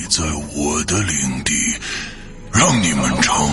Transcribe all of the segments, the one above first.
你在我的领地，让你们尝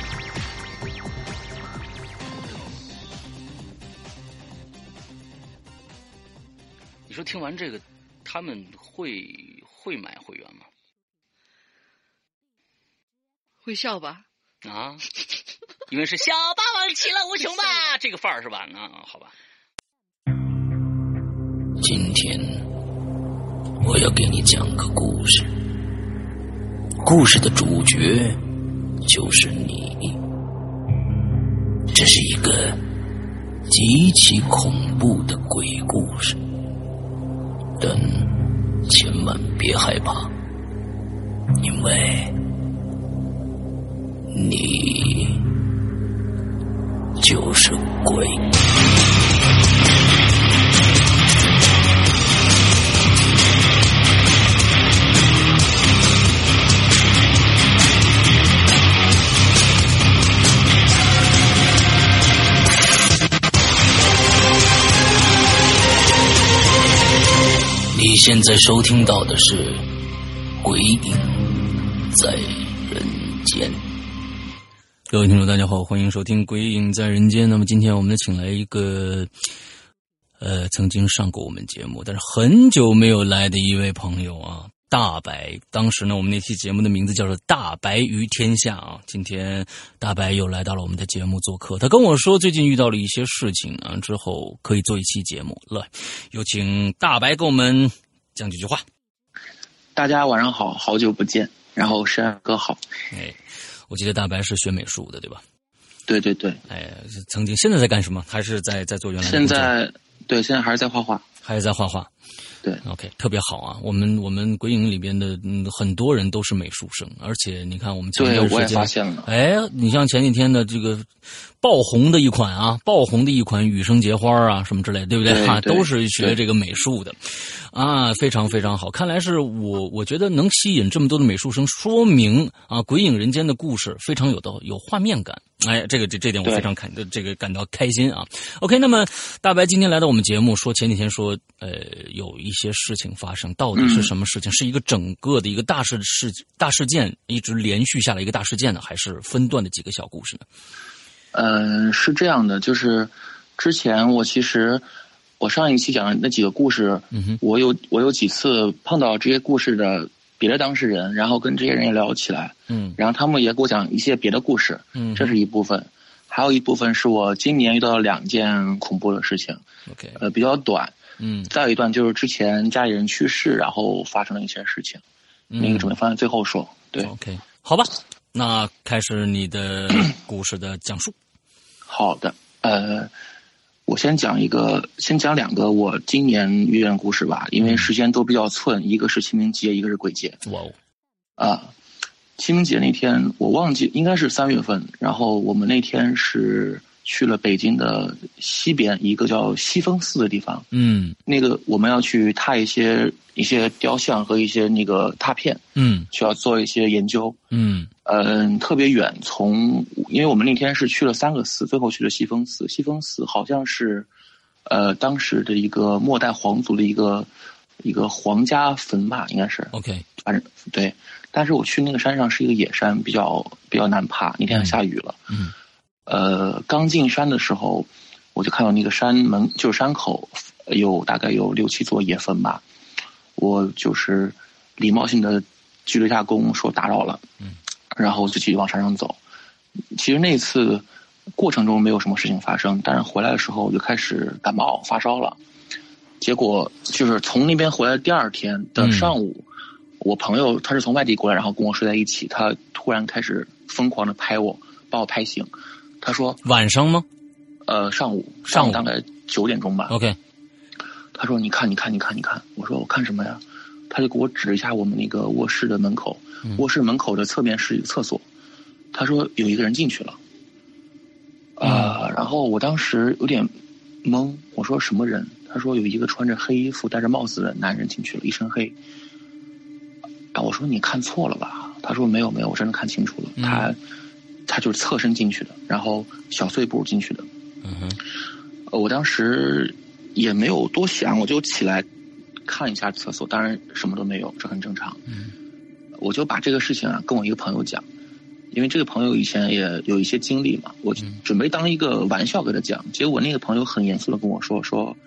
你说听完这个，他们会会买会员吗？会笑吧？啊，因为是小霸王其乐无穷吧，这个范儿是吧？啊，好吧。今天我要给你讲个故事，故事的主角就是你。这是一个极其恐怖的鬼故事，但千万别害怕，因为。你就是鬼。你现在收听到的是《鬼影在人间》。各位听众，大家好，欢迎收听《鬼影在人间》。那么今天我们请来一个，呃，曾经上过我们节目，但是很久没有来的一位朋友啊，大白。当时呢，我们那期节目的名字叫做《大白于天下》啊。今天大白又来到了我们的节目做客，他跟我说最近遇到了一些事情啊，之后可以做一期节目来。有请大白给我们讲几句话。大家晚上好，好久不见，然后山哥好，哎。我记得大白是学美术的，对吧？对对对。哎，曾经现在在干什么？还是在在做原来？现在对，现在还是在画画，还是在画画。对，OK，特别好啊！我们我们鬼影里边的嗯很多人都是美术生，而且你看我们前段时间，发现了。哎，你像前几天的这个爆红的一款啊，爆红的一款羽生结花啊，什么之类，对不对？啊，都是学这个美术的，啊，非常非常好。看来是我我觉得能吸引这么多的美术生，说明啊，鬼影人间的故事非常有的有画面感。哎，这个这这点我非常感这个感到开心啊。OK，那么大白今天来到我们节目，说前几天说呃有一些事情发生，到底是什么事情？是一个整个的一个大事事大事件一直连续下来一个大事件呢，还是分段的几个小故事呢？嗯，是这样的，就是之前我其实我上一期讲的那几个故事，嗯我有我有几次碰到这些故事的。别的当事人，然后跟这些人也聊起来，嗯，然后他们也给我讲一些别的故事，嗯，这是一部分，还有一部分是我今年遇到了两件恐怖的事情，OK，呃，比较短，嗯，再有一段就是之前家里人去世，然后发生了一些事情，那个准备放在最后说，对，OK，好吧，那开始你的 故事的讲述，好的，呃。我先讲一个，先讲两个我今年遇见故事吧，因为时间都比较寸，一个是清明节，一个是鬼节。哇哦！啊，清明节那天我忘记应该是三月份，然后我们那天是去了北京的西边一个叫西峰寺的地方。嗯那个我们要去踏一些一些雕像和一些那个拓片，嗯需要做一些研究。嗯嗯，特别远，从因为我们那天是去了三个寺，最后去了西峰寺。西峰寺好像是，呃，当时的一个末代皇族的一个一个皇家坟吧，应该是。，OK，反正对，但是我去那个山上是一个野山，比较比较难爬。那天还下雨了，嗯呃，刚进山的时候，我就看到那个山门就是山口有大概有六七座野坟吧，我就是礼貌性的鞠了一下躬，说打扰了，嗯，然后就继续往山上走。其实那次过程中没有什么事情发生，但是回来的时候我就开始感冒发烧了。结果就是从那边回来第二天的上午，我朋友他是从外地过来，然后跟我睡在一起，他突然开始疯狂的拍我，把我拍醒。他说晚上吗？：“呃，上午，上午大概九点钟吧。？OK，他说：“你看，你看，你看，你看。”我说：“我看什么呀？”他就给我指了一下我们那个卧室的门口，嗯卧室门口的侧面是一个厕所。他说有一个人进去了。啊、然后我当时有点懵，我说什么人？他说有一个穿着黑衣服、戴着帽子的男人进去了，一身黑。啊，我说你看错了吧？他说没有没有，我真的看清楚了，嗯他他就是侧身进去的，然后小碎步进去的。嗯哼，呃我当时也没有多想，我就起来看一下厕所，当然什么都没有，这很正常。嗯我就把这个事情啊跟我一个朋友讲，因为这个朋友以前也有一些经历嘛，我嗯准备当一个玩笑给他讲，结果那个朋友很严肃的跟我说说，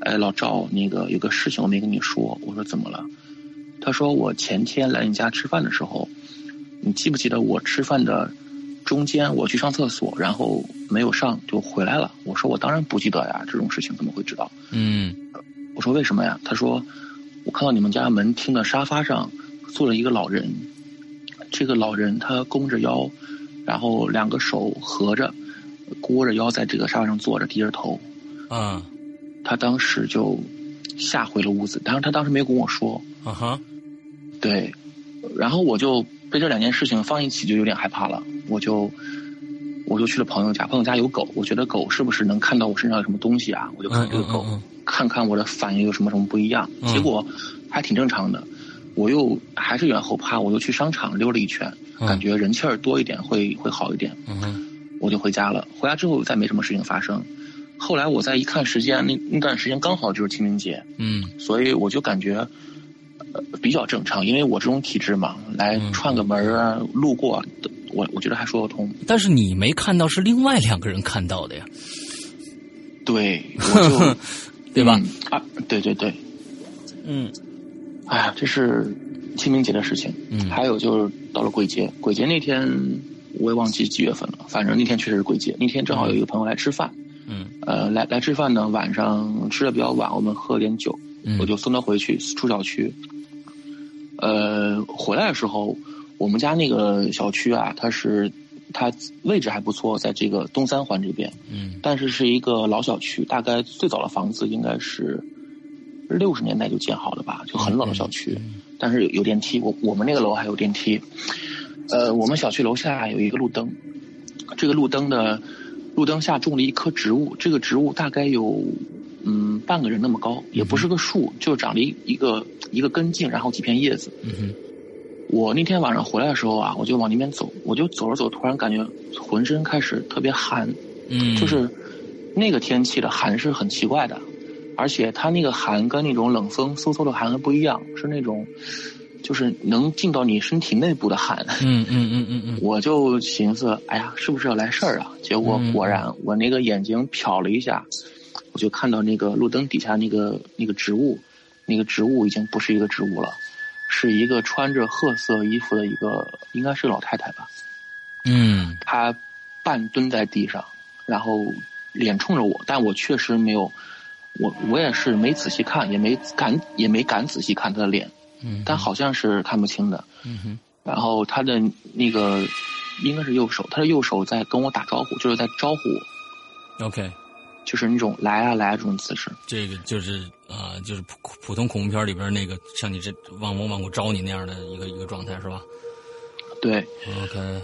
哎，老赵，那个有个事情我没跟你说，我说怎么了？他说我前天来你家吃饭的时候，你记不记得我吃饭的中间我去上厕所，然后没有上就回来了？我说我当然不记得呀，这种事情怎么会知道？嗯我说为什么呀？他说我看到你们家门厅的沙发上坐了一个老人，这个老人他弓着腰，然后两个手合着，弓着腰在这个沙发上坐着，低着头。啊他当时就吓回了屋子，但是他当时没有跟我说，啊哈，对，然后我就被这两件事情放一起，就有点害怕了，我就我就去了朋友家，朋友家有狗，我觉得狗是不是能看到我身上有什么东西啊？我就看这个狗，嗯嗯嗯看看我的反应有什么什么不一样，嗯结果还挺正常的。我又还是有点后怕，我又去商场溜了一圈，嗯感觉人气儿多一点会会好一点，嗯哼，我就回家了。回家之后再没什么事情发生。后来我再一看时间，那那段时间刚好就是清明节，嗯所以我就感觉呃比较正常，因为我这种体质嘛，来嗯串个门儿啊，路过啊，我我觉得还说得通。但是你没看到，是另外两个人看到的呀，对，我就 对吧？嗯啊，对对对，嗯哎呀，这是清明节的事情。嗯还有就是到了鬼节，鬼节那天我也忘记几月份了，反正那天确实是鬼节。那天正好有一个朋友来吃饭，嗯呃，来来吃饭呢，晚上吃的比较晚，我们喝点酒，嗯，我就送他回去出小区。呃，回来的时候，我们家那个小区啊，它是它位置还不错，在这个东三环这边，嗯但是是一个老小区，大概最早的房子应该是六十年代就建好的吧，就很老的小区。嗯但是有有电梯，我我们那个楼还有电梯。呃，我们小区楼下有一个路灯，这个路灯的路灯下种了一棵植物，这个植物大概有嗯半个人那么高，也不是个树，就长了一一个一个根茎，然后几片叶子。嗯我那天晚上回来的时候啊，我就往那边走，我就走着走，突然感觉浑身开始特别寒，嗯，就是那个天气的寒是很奇怪的，而且它那个寒跟那种冷风嗖嗖的寒还不一样，是那种就是能进到你身体内部的寒。嗯嗯嗯嗯嗯 我就寻思，哎呀，是不是要来事儿啊？结果嗯果然，我那个眼睛瞟了一下，我就看到那个路灯底下那个那个植物，那个植物已经不是一个植物了，是一个穿着褐色衣服的一个，应该是老太太吧。嗯。她半蹲在地上，然后脸冲着我，但我确实没有，我我也是没仔细看，也没敢也没敢仔细看她的脸，嗯，但好像是看不清的。嗯哼。然后她的那个应该是右手，她的右手在跟我打招呼，就是在招呼我，，OK，就是那种来啊来啊这种姿势。这个就是啊、就是普普通恐怖片里边那个像你这往我往过招你那样的一个一个状态是吧对，？OK，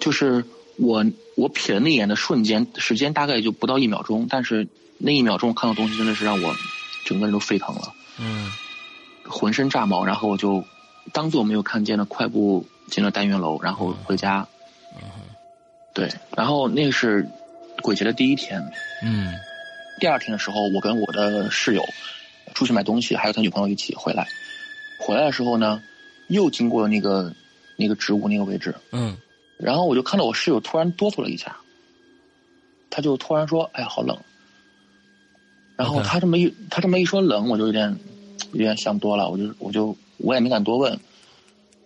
就是我我瞥了那眼的瞬间，时间大概也就不到一秒钟，但是那一秒钟看到东西真的是让我整个人都沸腾了，嗯浑身炸毛，然后我就当做没有看见的，快步进了单元楼，然后回家。嗯对，然后那个是鬼节的第一天，嗯第二天的时候，我跟我的室友出去买东西，还有他女朋友一起回来。回来的时候呢，又经过那个那个植物那个位置，嗯然后我就看到我室友突然哆嗦了一下，他就突然说：“哎呀，好冷。”然后他这么一他这么一说冷，我就有点有点想多了，我就我就我也没敢多问。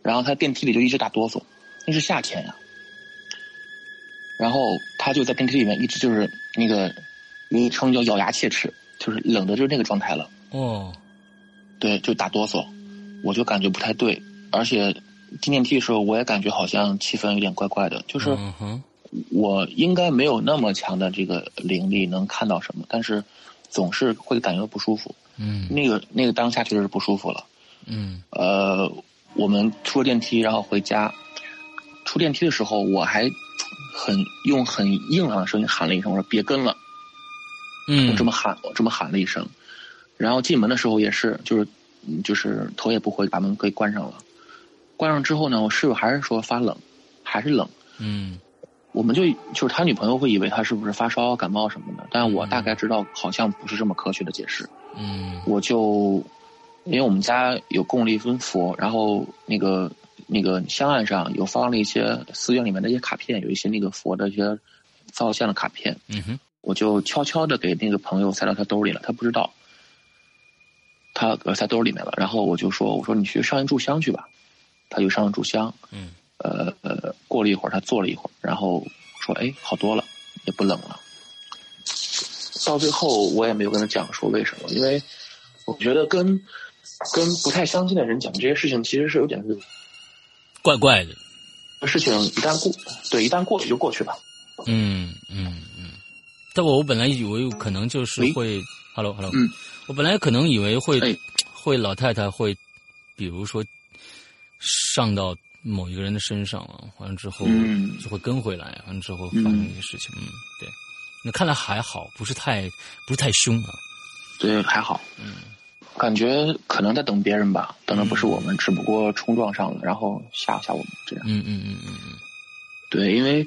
然后他电梯里就一直打哆嗦，那是夏天呀、然后他就在电梯里面一直就是那个昵称叫咬牙切齿，就是冷的就是那个状态了。哦对，就打哆嗦，我就感觉不太对，而且进电梯的时候，我也感觉好像气氛有点怪怪的，就是我应该没有那么强的这个灵力能看到什么，但是总是会感觉到不舒服。嗯那个那个当下确实是不舒服了。嗯呃，我们出了电梯，然后回家，出电梯的时候，我还很用很硬朗的声音喊了一声，我说别跟了。嗯我嗯这么喊，我这么喊了一声，然后进门的时候也是，就是嗯就是头也不回把门给关上了。关上之后呢，我室友还是说发冷，还是冷。嗯我们就就是他女朋友会以为他是不是发烧、感冒什么的，但我大概知道好像不是这么科学的解释。嗯我就因为我们家有供了一尊佛，然后那个那个香案上有放了一些寺院里面的一些卡片，有一些那个佛的一些造像的卡片，嗯哼我就悄悄的给那个朋友塞到他兜里了，他不知道，他呃塞兜里面了。然后我就说：“我说你去上一炷香去吧。”他就上了炷香，嗯呃呃，过了一会儿，他坐了一会儿，然后说：“哎，好多了，也不冷了。”到最后，我也没有跟他讲说为什么，因为我觉得跟跟不太相信的人讲这些事情，其实是有点怪怪的。事情一旦过，对，一旦过去就过去吧。嗯嗯。嗯，但我我本来以为可能就是会，hello hello，嗯，我本来可能以为会、哎。会老太太会，比如说上到某一个人的身上啊，完了之后嗯。就会跟回来，完了之后发生一些事情，嗯，对，那看来还好，不是太不是太凶啊，对，还好。嗯感觉可能在等别人吧，等的不是我们，只不过冲撞上了，然后吓吓我们这样。嗯嗯嗯嗯嗯。对，因为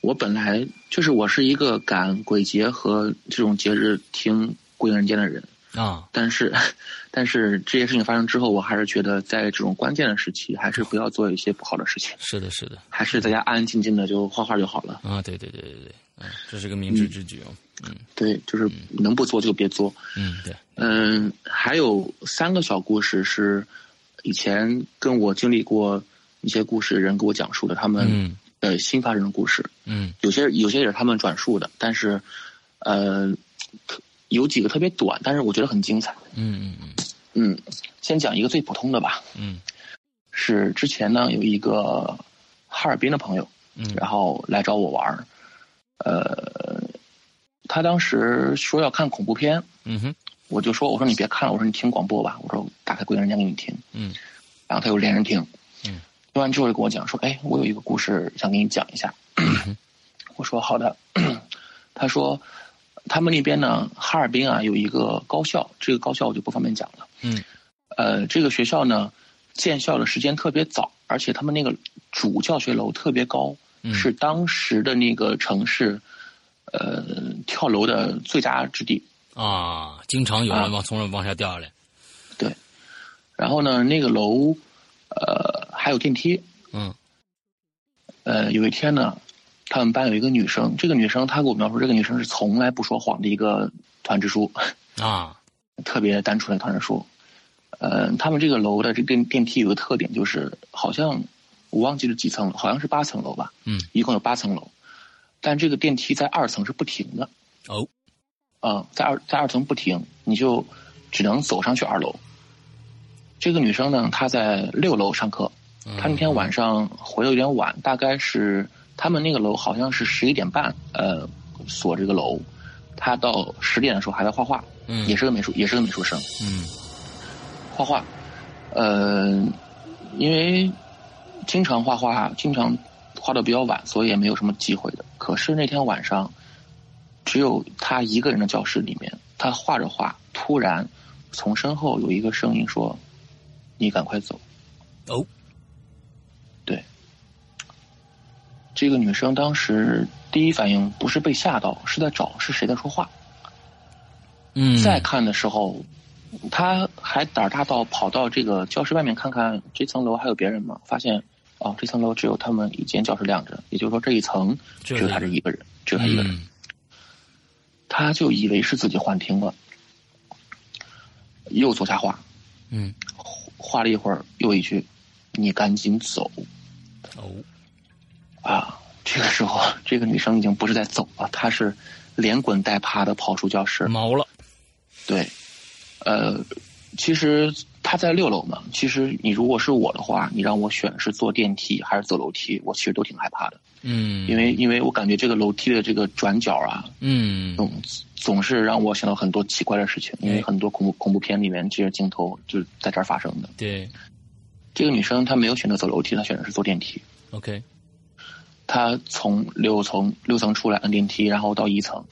我本来就是我是一个赶鬼节和这种节日听鬼影人间的人，啊，但是，但是这些事情发生之后，我还是觉得在这种关键的时期，还是不要做一些不好的事情，是的是的。还是在家安安静静的就画画就好了。啊，对对对对对，嗯，这是个明智之举哦，嗯。对，就是能不做就别做。嗯对，嗯，还有三个小故事是以前跟我经历过一些故事的人给我讲述的，他们嗯。呃新发生的故事。嗯。有些有些也是他们转述的，但是呃特有几个特别短，但是我觉得很精彩。嗯嗯嗯。嗯，先讲一个最普通的吧，嗯。是之前呢有一个哈尔滨的朋友，嗯。然后来找我玩儿，呃，他当时说要看恐怖片，嗯哼我就说我说你别看了，我说你听广播吧，我说打开鬼影人间给你听，嗯。然后他又连着听，嗯，听完之后就跟我讲说，哎，我有一个故事想给你讲一下，我说好的，他说他们那边呢，哈尔滨啊有一个高校，这个高校我就不方便讲了，嗯。呃，这个学校呢建校的时间特别早，而且他们那个主教学楼特别高，嗯是当时的那个城市，呃，跳楼的最佳之地。啊，经常有人啊。往从上往下掉下来，对，然后呢，那个楼，呃，还有电梯。嗯。呃，有一天呢，他们班有一个女生，这个女生她给我描述，这个女生是从来不说谎的一个团支书，啊。特别单纯的团支书。呃，他们这个楼的这个电电梯有个特点，就是好像我忘记了几层了，好像是八层楼吧，嗯。一共有八层楼，但这个电梯在二层是不停的。哦。啊、在二在二层不停，你就只能走上去二楼。这个女生呢，她在六楼上课，嗯。她那天晚上回的有点晚，大概是他们那个楼好像是十一点半，呃，锁这个楼。她到十点的时候还在画画，嗯。也是个美术，也是个美术生，嗯。画画。呃，因为经常画画，经常画的比较晚，所以也没有什么机会的。可是那天晚上，只有他一个人的教室里面，他画着画，突然从身后有一个声音说：“你赶快走。”哦，对，这个女生当时第一反应不是被吓到，是在找是谁在说话。嗯，再看的时候，她还胆儿大到跑到这个教室外面看看这层楼还有别人吗？发现哦，这层楼只有他们一间教室亮着，也就是说这一层只有他这一个人，只有他一个人。嗯他就以为是自己幻听了，又坐下画，嗯，画了一会儿，又一句：“你赶紧走。”哦，啊，这个时候，这个女生已经不是在走了，她是连滚带爬的跑出教室。毛了，对，呃，其实她在六楼嘛。其实你如果是我的话，你让我选是坐电梯还是走楼梯，我其实都挺害怕的，嗯，因为因为我感觉这个楼梯的这个转角啊，嗯总总是让我想到很多奇怪的事情，因为很多恐怖恐怖片里面这些镜头就是在这儿发生的。对这个女生她没有选择走楼梯，她选择是坐电梯。，OK，她从六层六层出来按电梯，然后到一层。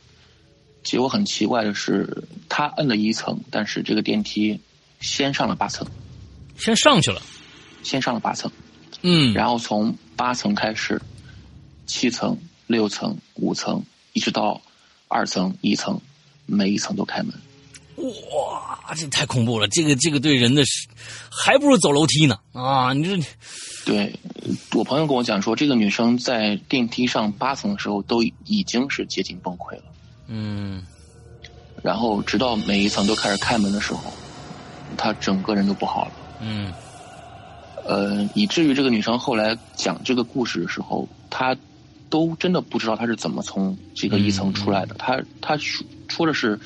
结果很奇怪的是，她摁了一层，但是这个电梯先上了八层，先上去了，先上了八层，嗯，然后从八层开始，七层、六层、五层，一直到二层、一层，每一层都开门。哇，这太恐怖了！这个这个对人的是，还不如走楼梯呢啊！你这对我朋友跟我讲说，这个女生在电梯上八层的时候都已经是接近崩溃了。嗯然后直到每一层都开始开门的时候，她整个人都不好了。嗯呃，以至于这个女生后来讲这个故事的时候，她都真的不知道她是怎么从这个一层出来的。她她说说的是，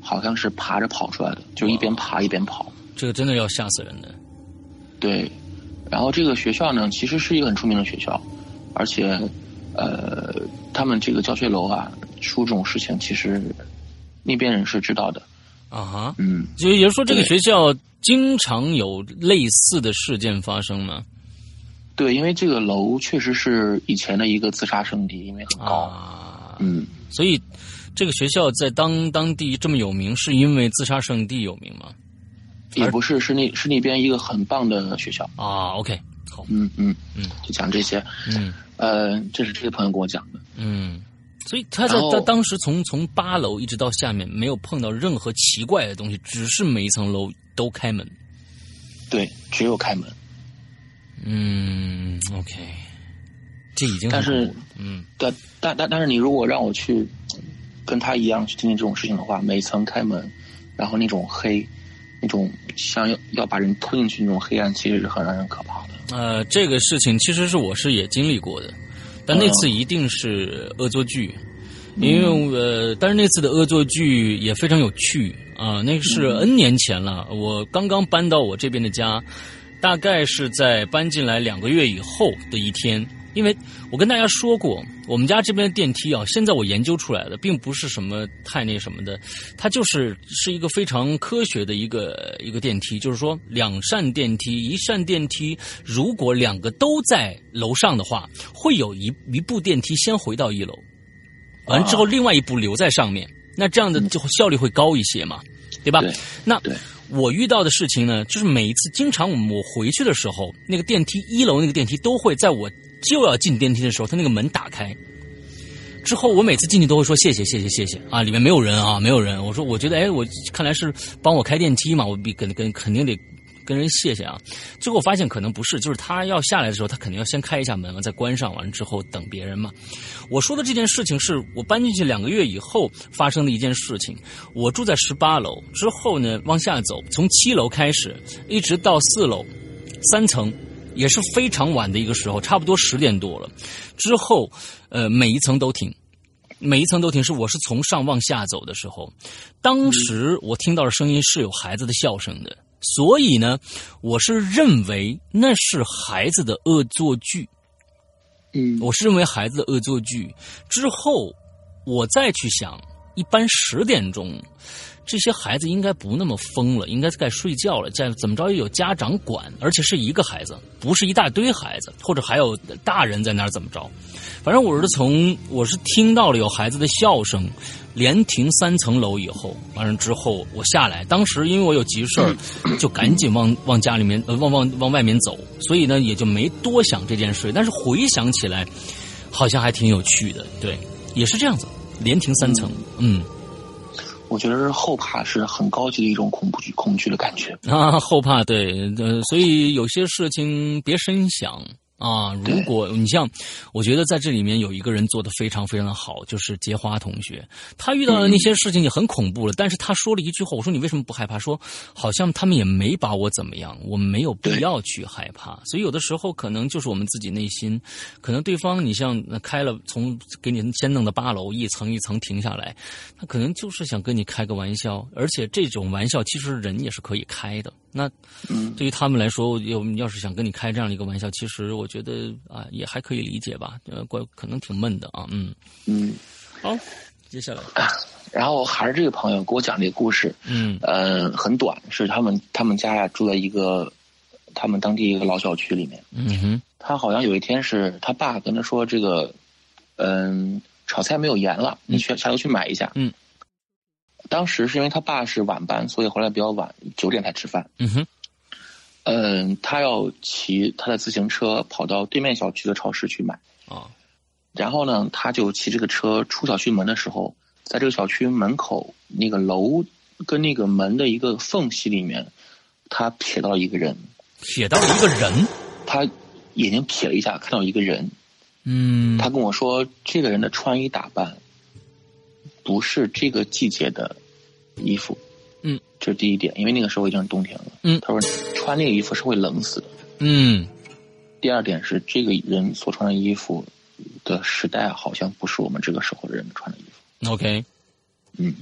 好像是爬着跑出来的，就一边爬一边跑。这个真的要吓死人的。对，然后这个学校呢，其实是一个很出名的学校，而且，呃，他们这个教学楼啊，出这种事情，其实那边人是知道的。啊哈，嗯，就也就是说，这个学校经常有类似的事件发生吗？对，因为这个楼确实是以前的一个自杀圣地，因为很高。啊，嗯，所以这个学校在当当地这么有名，是因为自杀圣地有名吗？也不是，是那是那边一个很棒的学校。啊，OK，好，嗯嗯嗯，就讲这些。嗯呃，这是这个朋友跟我讲的。嗯，所以他在他当时从从八楼一直到下面，没有碰到任何奇怪的东西，只是每一层楼都开门。对，只有开门。嗯，OK，这已经但是嗯但但但但是你如果让我去跟他一样去经历这种事情的话，每层开门，然后那种黑，那种像要要把人拖进去那种黑暗，其实是很让人可怕的。呃，这个事情其实是我是也经历过的，但那次一定是恶作剧，因为呃，但是那次的恶作剧也非常有趣。啊、那个是 N 年前了，我刚刚搬到我这边的家，大概是在搬进来两个月以后的一天。因为我跟大家说过，我们家这边的电梯啊，现在我研究出来的，并不是什么太那什么的，它就是是一个非常科学的一个一个电梯，就是说两扇电梯，一扇电梯如果两个都在楼上的话，会有一一部电梯先回到一楼，完了之后另外一部留在上面，那这样的就效率会高一些嘛，对吧？对那对。我遇到的事情呢，就是每一次经常我回去的时候，那个电梯一楼那个电梯都会在我就要进电梯的时候，他那个门打开。之后我每次进去都会说谢谢谢谢谢谢啊，里面没有人啊，没有人。我说我觉得哎，我看来是帮我开电梯嘛，我比跟跟肯定得跟人谢谢啊。最后发现可能不是，就是他要下来的时候，他肯定要先开一下门嘛，再关上，完了之后等别人嘛。我说的这件事情是我搬进去两个月以后发生的一件事情。我住在十八楼，之后呢往下走，从七楼开始，一直到四楼，三层，也是非常晚的一个时候，差不多十点多了。之后，呃，每一层都停，每一层都停。是我是从上往下走的时候，当时我听到的声音是有孩子的笑声的，所以呢，我是认为那是孩子的恶作剧。嗯我是认为孩子的恶作剧之后，我再去想，一般十点钟这些孩子应该不那么疯了，应该该睡觉了。在怎么着也有家长管，而且是一个孩子，不是一大堆孩子，或者还有大人在那儿怎么着？反正我是从我是听到了有孩子的笑声，连停三层楼以后，完了之后我下来，当时因为我有急事儿，就赶紧往往家里面呃往往往外面走，所以呢也就没多想这件事。但是回想起来，好像还挺有趣的，对，也是这样子，连停三层，嗯。我觉得后怕是很高级的一种恐怖恐惧的感觉啊，后怕对，所以有些事情别深想。啊，如果你像，我觉得在这里面有一个人做的非常非常的好，就是杰花同学。他遇到的那些事情也很恐怖了，但是他说了一句话，我说你为什么不害怕？说好像他们也没把我怎么样，我没有必要去害怕。所以有的时候可能就是我们自己内心，可能对方你像开了从给你先弄的八楼一层一层停下来，他可能就是想跟你开个玩笑，而且这种玩笑其实人也是可以开的。那对于他们来说，要要是想跟你开这样的一个玩笑，其实我觉得啊，也还可以理解吧。呃，怪可能挺闷的啊，嗯嗯。好，接下来，然后还是这个朋友给我讲这个故事，嗯。呃，很短，是他们他们家呀住在一个他们当地一个老小区里面，嗯哼，他好像有一天是他爸跟他说这个，嗯，炒菜没有盐了，你去下楼去买一下，嗯。当时是因为他爸是晚班，所以回来比较晚，九点才吃饭。嗯哼，嗯，他要骑他的自行车跑到对面小区的超市去买。啊，然后呢，他就骑这个车出小区门的时候，在这个小区门口那个楼跟那个门的一个缝隙里面，他瞥到一个人，瞥到了一个人，他眼睛瞥了一下，看到一个人。嗯，他跟我说，这个人的穿衣打扮不是这个季节的。衣服，嗯，这是第一点，因为那个时候已经是冬天了。嗯，他说穿那个衣服是会冷死的。嗯，第二点是这个人所穿的衣服的时代好像不是我们这个时候的人穿的衣服。OK，嗯，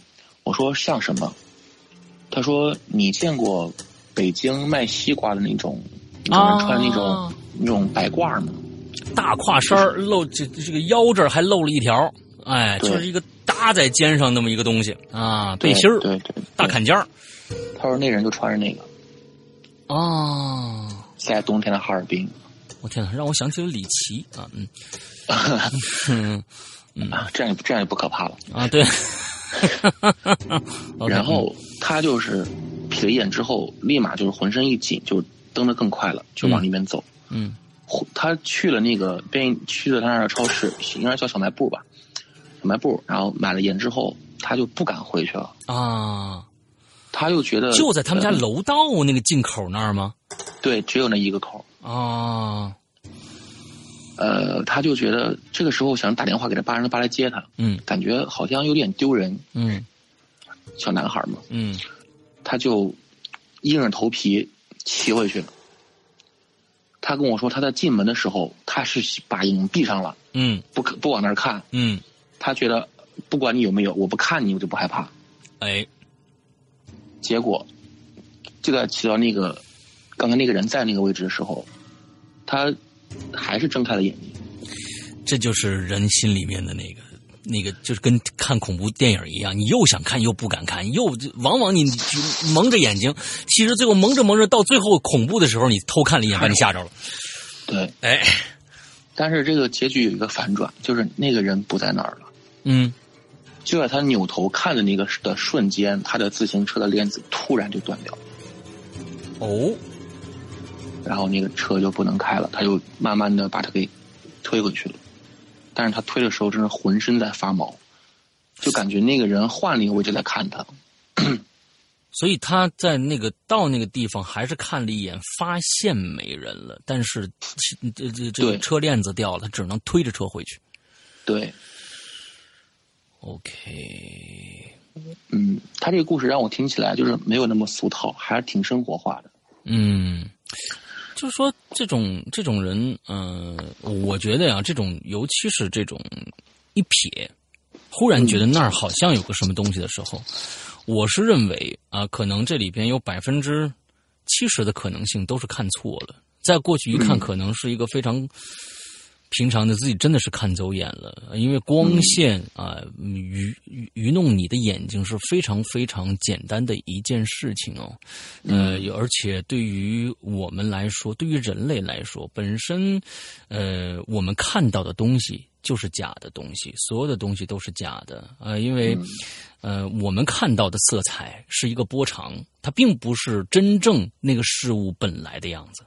我说像什么？他说你见过北京卖西瓜的那种，穿那种那种白褂吗？大胯衫露这这个腰这儿还露了一条，哎，就是一个。搭在肩上那么一个东西啊，背心儿，对对，大坎肩儿。他说那人就穿着那个。哦，在冬天的哈尔滨。我天哪，让我想起了李琦啊，嗯，嗯嗯啊，这样这样也不可怕了啊，对。然后他就是瞥了一眼之后，立马就是浑身一紧，就蹬得更快了，就往里面走。嗯，他去了那个便去了他那儿的超市，应该叫小卖部吧。小卖部，然后买了盐之后，他就不敢回去了啊。他又觉得就在他们家楼道那个进口那儿吗？对，只有那一个口啊。呃，他就觉得这个时候想打电话给他爸，让他爸来接他。嗯，感觉好像有点丢人。嗯，小男孩嘛。嗯，他就硬着头皮骑回去了。他跟我说，他在进门的时候，他是把眼睛闭上了。嗯，不可不往那儿看。嗯。他觉得，不管你有没有，我不看你，我就不害怕。哎，结果就在骑到那个刚刚那个人在那个位置的时候，他还是睁开了眼睛。这就是人心里面的那个那个，就是跟看恐怖电影一样，你又想看又不敢看，又往往你蒙着眼睛，其实最后蒙着蒙着，到最后恐怖的时候，你偷看了一眼，把你吓着了。对，哎，但是这个结局有一个反转，就是那个人不在那儿了。嗯，就在他扭头看的那个的瞬间，他的自行车的链子突然就断掉了。哦，然后那个车就不能开了，他就慢慢的把他给推回去了。但是他推的时候，真是浑身在发毛，就感觉那个人换了一个位置在看他。所以他在那个到那个地方，还是看了一眼，发现没人了。但是这这这个车链子掉了，他只能推着车回去。对。OK，嗯，他这个故事让我听起来就是没有那么俗套，还是挺生活化的。嗯，就是说这种这种人，嗯，我觉得呀，这种尤其是这种一瞥，忽然觉得那儿好像有个什么东西的时候，我是认为啊，可能这里边有百分之七十的可能性都是看错了，在过去一看，可能是一个非常。平常的自己真的是看走眼了，因为光线啊愚愚愚弄你的眼睛是非常非常简单的一件事情哦。呃，而且对于我们来说，对于人类来说，本身呃我们看到的东西就是假的东西，所有的东西都是假的啊，因为呃我们看到的色彩是一个波长，它并不是真正那个事物本来的样子。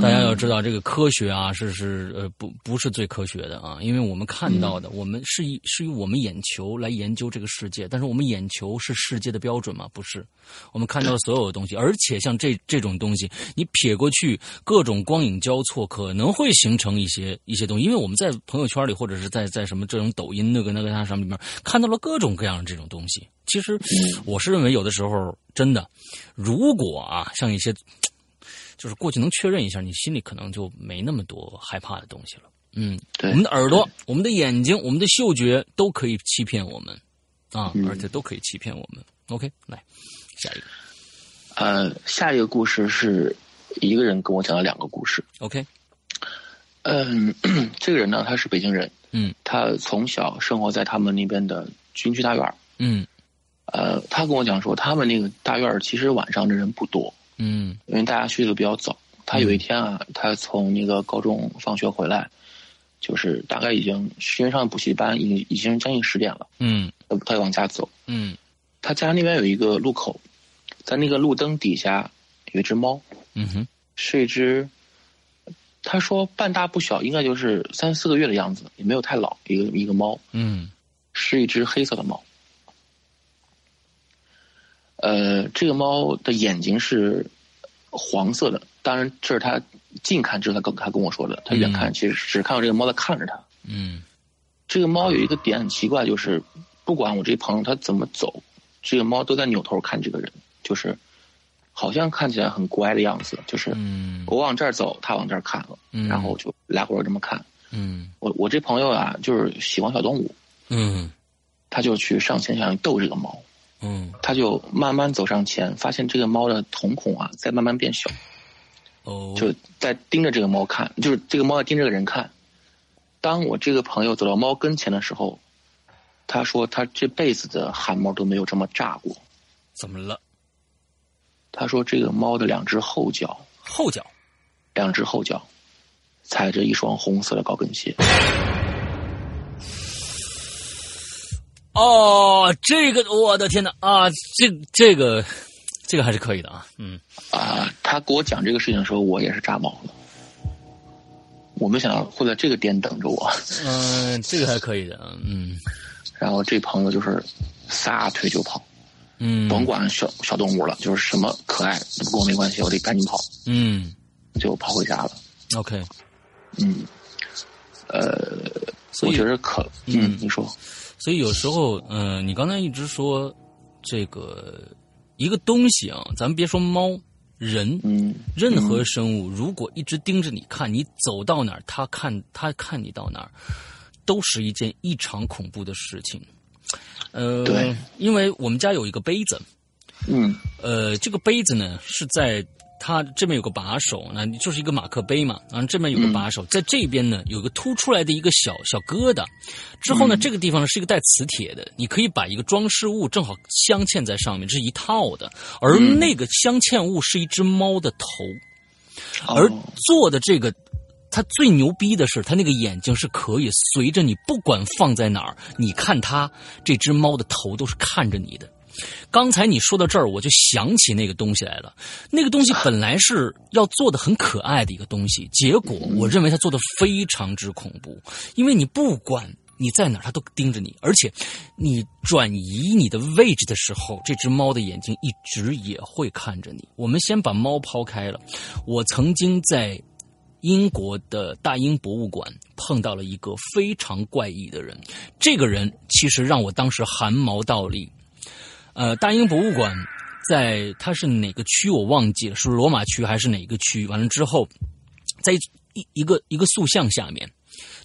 大家要知道，这个科学啊，是是呃不不是最科学的啊，因为我们看到的，我们是以是以我们眼球来研究这个世界，但是我们眼球是世界的标准吗？不是，我们看到的所有的东西，而且像这这种东西，你撇过去，各种光影交错，可能会形成一些一些东西，因为我们在朋友圈里或者是在在什么这种抖音那个那个那上面看到了各种各样的这种东西。其实，我是认为有的时候真的，如果啊，像一些。就是过去能确认一下，你心里可能就没那么多害怕的东西了。嗯，对，我们的耳朵、我们的眼睛、我们的嗅觉都可以欺骗我们啊，而且都可以欺骗我们。OK，来下一个。呃，下一个故事是一个人跟我讲了两个故事。OK，嗯，这个人呢，他是北京人。嗯，他从小生活在他们那边的军区大院。嗯，呃，他跟我讲说，他们那个大院其实晚上的人不多。嗯，因为大家去的比较早。他有一天啊，他从那个高中放学回来，就是大概已经因为上补习班，已经已经将近十点了。嗯，他他往家走。嗯，他家那边有一个路口，在那个路灯底下有一只猫。嗯哼，是一只，他说半大不小，应该就是三四个月的样子，也没有太老，一个一个猫。嗯，是一只黑色的猫。呃，这个猫的眼睛是黄色的，当然这是他近看，这是他跟他跟我说的。他远看其实只看到这个猫在看着他。嗯，这个猫有一个点很奇怪，就是不管我这朋友他怎么走，这个猫都在扭头看这个人，就是好像看起来很乖的样子。就是我往这儿走，他往这儿看了，然后就来回这么看。嗯，我我这朋友啊，就是喜欢小动物。嗯，他就去上前想逗这个猫。嗯，他就慢慢走上前，发现这个猫的瞳孔啊在慢慢变小，哦，就在盯着这个猫看，就是这个猫在盯着个人看。当我这个朋友走到猫跟前的时候，他说他这辈子的汗毛都没有这么炸过。怎么了？他说这个猫的两只后脚，后脚，两只后脚，踩着一双红色的高跟鞋。哦，这个我的天哪啊！这这个这个还是可以的啊，嗯啊，他给我讲这个事情的时候，我也是炸毛了。我没想到会在这个店等着我。嗯，这个还可以的，嗯。然后这朋友就是撒腿就跑，嗯，甭管小小动物了，就是什么可爱不跟我没关系，我得赶紧跑，嗯，就跑回家了。OK，嗯，呃，我觉得可，嗯，你说。所以有时候，嗯，你刚才一直说这个一个东西啊，咱们别说猫、人，嗯，任何生物，如果一直盯着你看，你走到哪儿，它看它看你到哪儿，都是一件异常恐怖的事情。呃，对，因为我们家有一个杯子，嗯，呃，这个杯子呢是在。它这边有个把手，那就是一个马克杯嘛。然后这边有个把手，在这边呢有个凸出来的一个小小疙瘩。之后呢，这个地方呢是一个带磁铁的，你可以把一个装饰物正好镶嵌在上面，这是一套的。而那个镶嵌物是一只猫的头，而做的这个，它最牛逼的是，它那个眼睛是可以随着你不管放在哪儿，你看它这只猫的头都是看着你的。刚才你说到这儿，我就想起那个东西来了。那个东西本来是要做的很可爱的一个东西，结果我认为它做的非常之恐怖。因为你不管你在哪儿，它都盯着你，而且你转移你的位置的时候，这只猫的眼睛一直也会看着你。我们先把猫抛开了，我曾经在英国的大英博物馆碰到了一个非常怪异的人，这个人其实让我当时汗毛倒立。呃，大英博物馆在它是哪个区我忘记了，是罗马区还是哪个区？完了之后，在一一个一个塑像下面，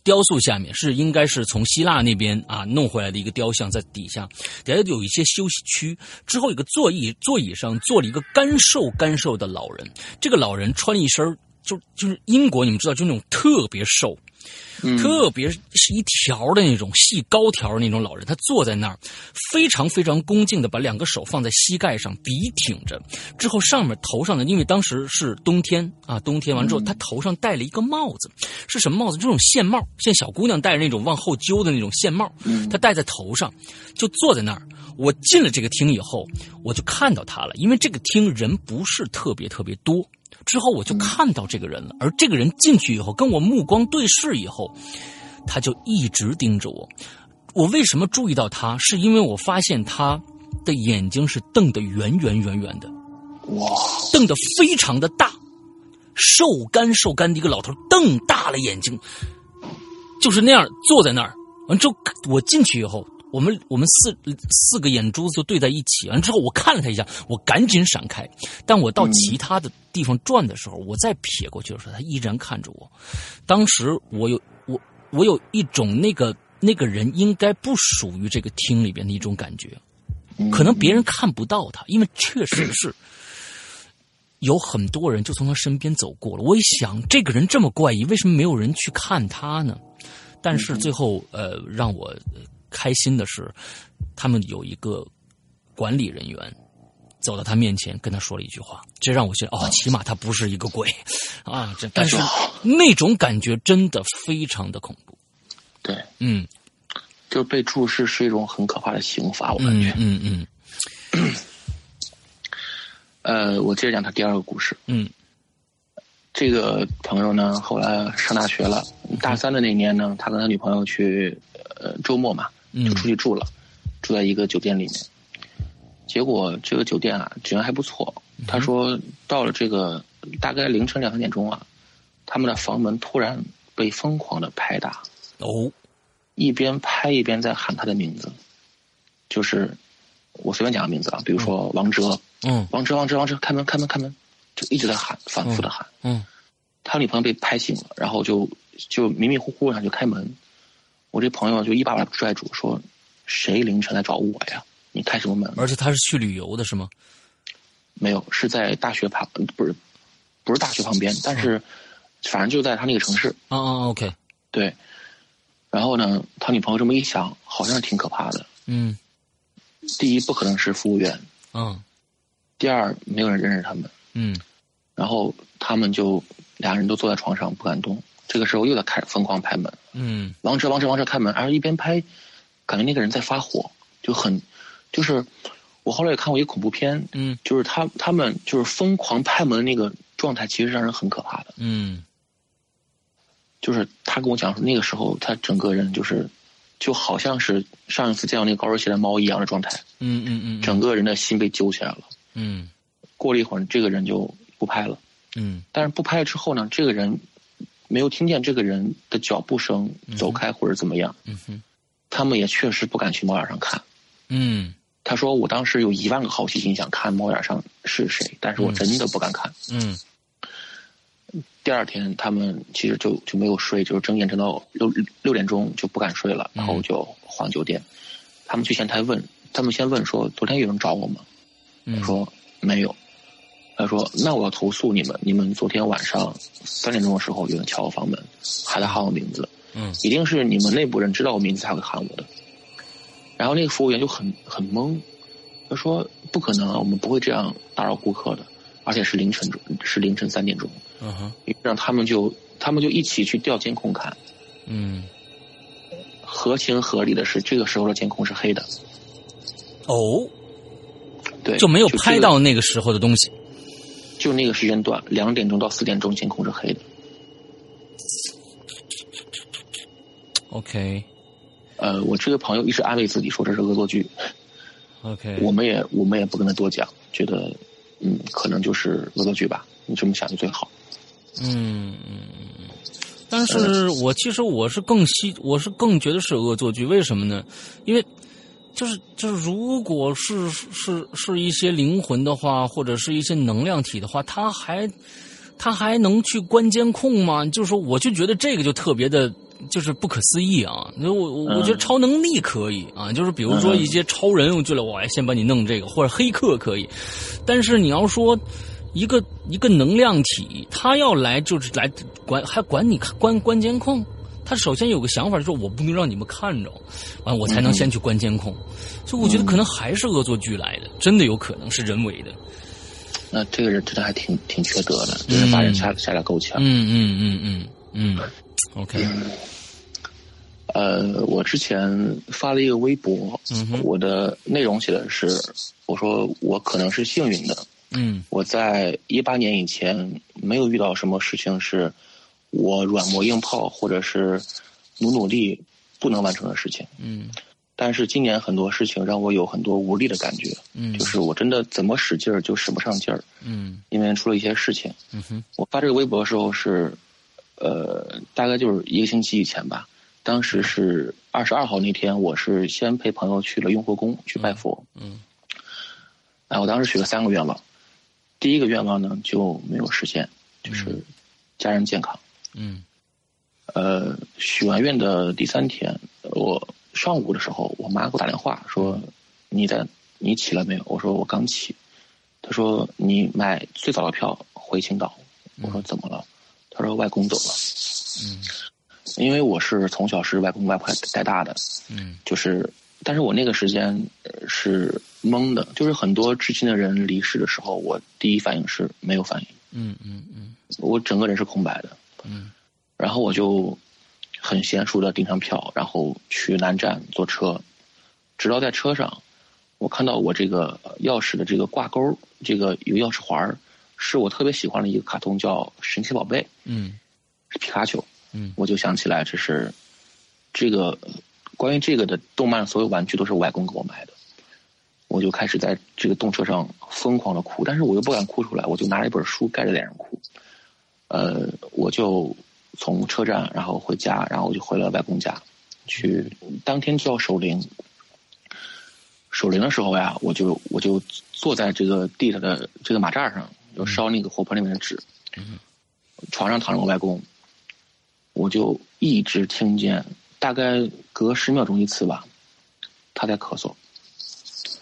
雕塑下面是应该是从希腊那边啊弄回来的一个雕像，在底下底下有一些休息区。之后有个座椅，座椅上坐了一个干瘦干瘦的老人，这个老人穿一身就就是英国，你们知道，就那种特别瘦。嗯特别是一条的那种细高条的那种老人，他坐在那儿，非常非常恭敬的把两个手放在膝盖上，笔挺着，之后上面头上呢，因为当时是冬天啊，冬天完之后，他头上戴了一个帽子，是什么帽子？这种线帽，像小姑娘戴着那种往后揪的那种线帽，他戴在头上，就坐在那儿。我进了这个厅以后，我就看到他了，因为这个厅人不是特别特别多。之后我就看到这个人了，而这个人进去以后跟我目光对视以后，他就一直盯着我。我为什么注意到他？是因为我发现他的眼睛是瞪得圆圆圆圆的，哇，瞪得非常的大，瘦干瘦干的一个老头，瞪大了眼睛，就是那样坐在那儿。完之后，我进去以后，我们我们四四个眼珠子就对在一起。完之后，我看了他一下，我赶紧闪开。但我到其他的地方转的时候，我再撇过去的时候，他依然看着我。当时我有我我有一种那个那个人应该不属于这个厅里边的一种感觉，可能别人看不到他，因为确实是。有很多人就从他身边走过了。我一想，这个人这么怪异，为什么没有人去看他呢？但是最后，呃，让我开心的是，他们有一个管理人员走到他面前，跟他说了一句话，这让我觉得哦，起码他不是一个鬼。啊。这但是那种感觉真的非常的恐怖。对，嗯，就是被注视是一种很可怕的刑罚，我感觉。嗯嗯嗯。呃，我接着讲他第二个故事。嗯。这个朋友呢，后来上大学了，大三的那年呢，他跟他女朋友去，呃，周末嘛，就嗯出去住了，住在一个酒店里面。结果这个酒店啊，治安还不错。他说到了这个大概凌晨两三点钟啊，他们的房门突然被疯狂的拍打，哦。一边拍一边在喊他的名字，就是我随便讲个名字啊，比如说王哲，嗯。王哲，王哲，王哲，开门，开门，开门，就一直在喊，反复的喊。嗯。他女朋友被拍醒了，然后就就迷迷糊糊上就开门，我这朋友就一把把他拽住，说：“谁凌晨来找我呀？你开什么门？”而且他是去旅游的是吗？没有，是在大学旁，不是不是大学旁边，但是反正就在他那个城市。啊啊，OK，对，然后呢，他女朋友这么一想，好像是挺可怕的。嗯第一，不可能是服务员；嗯第二，没有人认识他们。嗯然后他们就俩人都坐在床上不敢动。这个时候又在开始疯狂拍门，嗯王哲，王哲，王哲开门，而一边拍，感觉那个人在发火，就很，就是我后来也看过一个恐怖片，嗯就是他他们就是疯狂拍门那个状态，其实让人很可怕的。嗯就是他跟我讲说，那个时候他整个人就是，就好像是上一次见到那个高跟鞋的猫一样的状态，嗯嗯嗯整个人的心被揪起来了。嗯过了一会儿，这个人就不拍了。嗯但是不拍了之后呢，这个人没有听见这个人的脚步声走开或者怎么样，嗯哼他们也确实不敢去猫眼上看。嗯他说：“我当时有一万个好奇心想看猫眼上是谁，但是我真的不敢看。嗯第二天他们其实就就没有睡，就是睁眼睁到六六点钟就不敢睡了，然后就晃酒店。他们去前台问，他们先问说：昨天有人找我吗？嗯说没有。他说：那我要投诉你们，你们昨天晚上三点钟的时候有人敲我房门，还在喊我名字，嗯一定是你们内部人知道我名字才会喊我的。然后那个服务员就很很懵，他说：不可能啊，我们不会这样打扰顾客的，而且是凌晨钟，是凌晨三点钟。嗯哼让他们就他们就一起去调监控看。嗯合情合理的是，这个时候的监控是黑的，哦，对，就没有拍到那个时候的东西。就那个时间段，两点钟到四点钟监控是黑的。OK 呃，我这个朋友一直安慰自己说这是恶作剧，OK，我们也我们也不跟他多讲，觉得嗯，可能就是恶作剧吧，你这么想就最好。嗯嗯嗯，但是我其实我是更希，我是更觉得是恶作剧，为什么呢？因为就是就是，如果是是是一些灵魂的话，或者是一些能量体的话，他还他还能去关监控吗？就是说，我就觉得这个就特别的。就是不可思议啊！我我我觉得超能力可以啊，就是比如说一些超人，我觉得我先把你弄这个，或者黑客可以，但是你要说一个一个能量体，他要来就是来管，还管你关关监控。他首先有个想法，就是我不能让你们看着，完我才能先去关监控。所以我觉得可能还是恶作剧来的，真的有可能是人为的。那这个人真的还挺挺缺德的，就是把人吓吓得够呛。嗯嗯嗯嗯嗯，OK。呃，我之前发了一个微博，我的内容写的是，我说我可能是幸运的。嗯，我在一八年以前没有遇到什么事情是我软磨硬泡或者是努努力不能完成的事情。嗯，但是今年很多事情让我有很多无力的感觉。嗯，就是我真的怎么使劲儿就使不上劲儿。嗯，因为出了一些事情。嗯哼，我发这个微博的时候是，呃，大概就是一个星期以前吧。当时是二十二号那天，我是先陪朋友去了雍和宫去拜佛。嗯，哎，我当时许了三个愿望。第一个愿望呢就没有实现，就是家人健康。嗯，呃，许完愿的第三天，我上午的时候，我妈给我打电话说：“你在你起了没有？”我说：“我刚起。”她说：“你买最早的票回青岛。”我说：“怎么了？”她说：“外公走了。”嗯，因为我是从小是外公外婆带大的。嗯，就是，但是我那个时间是。懵的，就是很多至亲的人离世的时候，我第一反应是没有反应。嗯嗯嗯，我整个人是空白的。嗯，然后我就很娴熟的订上票，然后去南站坐车，直到在车上，我看到我这个钥匙的这个挂钩，这个有钥匙环是我特别喜欢的一个卡通，叫《神奇宝贝》。嗯，是皮卡丘。嗯，我就想起来，这是这个关于这个的动漫，所有玩具都是我外公给我买的。我就开始在这个动车上疯狂的哭，但是我又不敢哭出来，我就拿了一本书盖着脸上哭。呃，我就从车站然后回家，然后我就回了外公家，去当天就要守灵。守灵的时候呀，我就我就坐在这个地上的这个马扎上，就烧那个火盆里面的纸。床上躺着我外公，我就一直听见，大概隔十秒钟一次吧，他在咳嗽。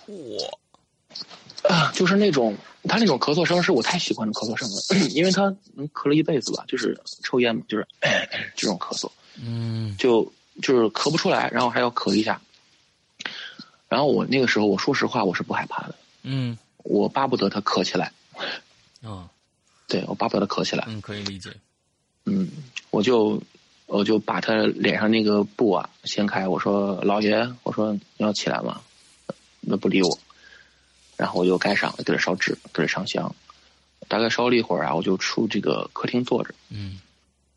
我啊，就是那种他那种咳嗽声是我太喜欢的咳嗽声了，因为他能咳了一辈子吧，就是抽烟嘛，就是 这种咳嗽，嗯，就就是咳不出来，然后还要咳一下。然后我那个时候，我说实话，我是不害怕的，嗯，我巴不得他咳起来，啊，对我巴不得他咳起来，嗯，可以理解，嗯，我就我就把他脸上那个布啊掀开，我说老爷，我说你要起来吗？那不理我，然后我就盖上，给他烧纸，给他上香，大概烧了一会儿啊，我就出这个客厅坐着，嗯，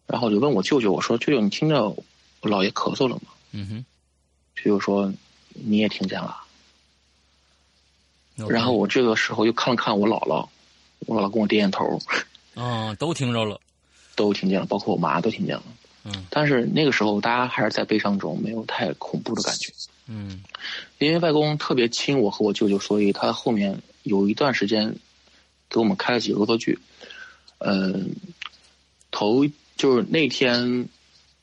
然后我就问我舅舅，我说舅舅，你听着我姥爷咳嗽了吗？嗯哼，舅舅说你也听见了，然后我这个时候又看了看我姥姥，我姥姥跟我点点头，啊，都听着了，都听见了，包括我妈都听见了，嗯，但是那个时候大家还是在悲伤中，没有太恐怖的感觉。嗯，因为外公特别亲我和我舅舅，所以他后面有一段时间给我们开了几个恶作剧。嗯，头就是那天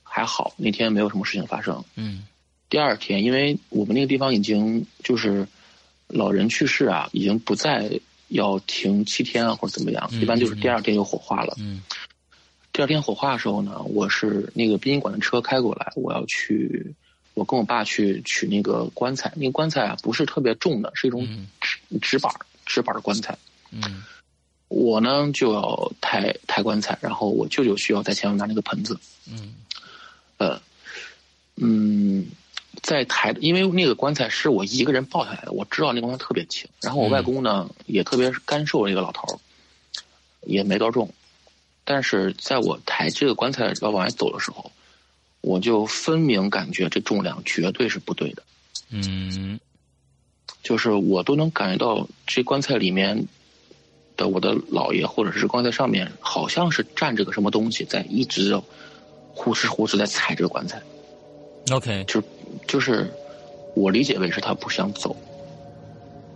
还好，那天没有什么事情发生。嗯，第二天，因为我们那个地方已经就是老人去世啊，已经不再要停七天啊或者怎么样，一般就是第二天就火化了。嗯，第二天火化的时候呢，我是那个殡仪馆的车开过来，我要去。我跟我爸去取那个棺材，那个棺材啊不是特别重的，是一种纸纸板纸板的棺材。嗯，我呢就要抬抬棺材，然后我舅舅需要在前面拿那个盆子。嗯，呃，嗯，在抬，因为那个棺材是我一个人抱下来的，我知道那棺材特别轻。然后我外公呢也特别干瘦，一个老头儿，也没多重。但是在我抬这个棺材要往外走的时候。我就分明感觉这重量绝对是不对的，嗯，就是我都能感觉到这棺材里面的我的姥爷，或者是棺材上面好像是站着个什么东西，在一直呼哧呼哧在踩这个棺材。OK，就就是我理解为是他不想走，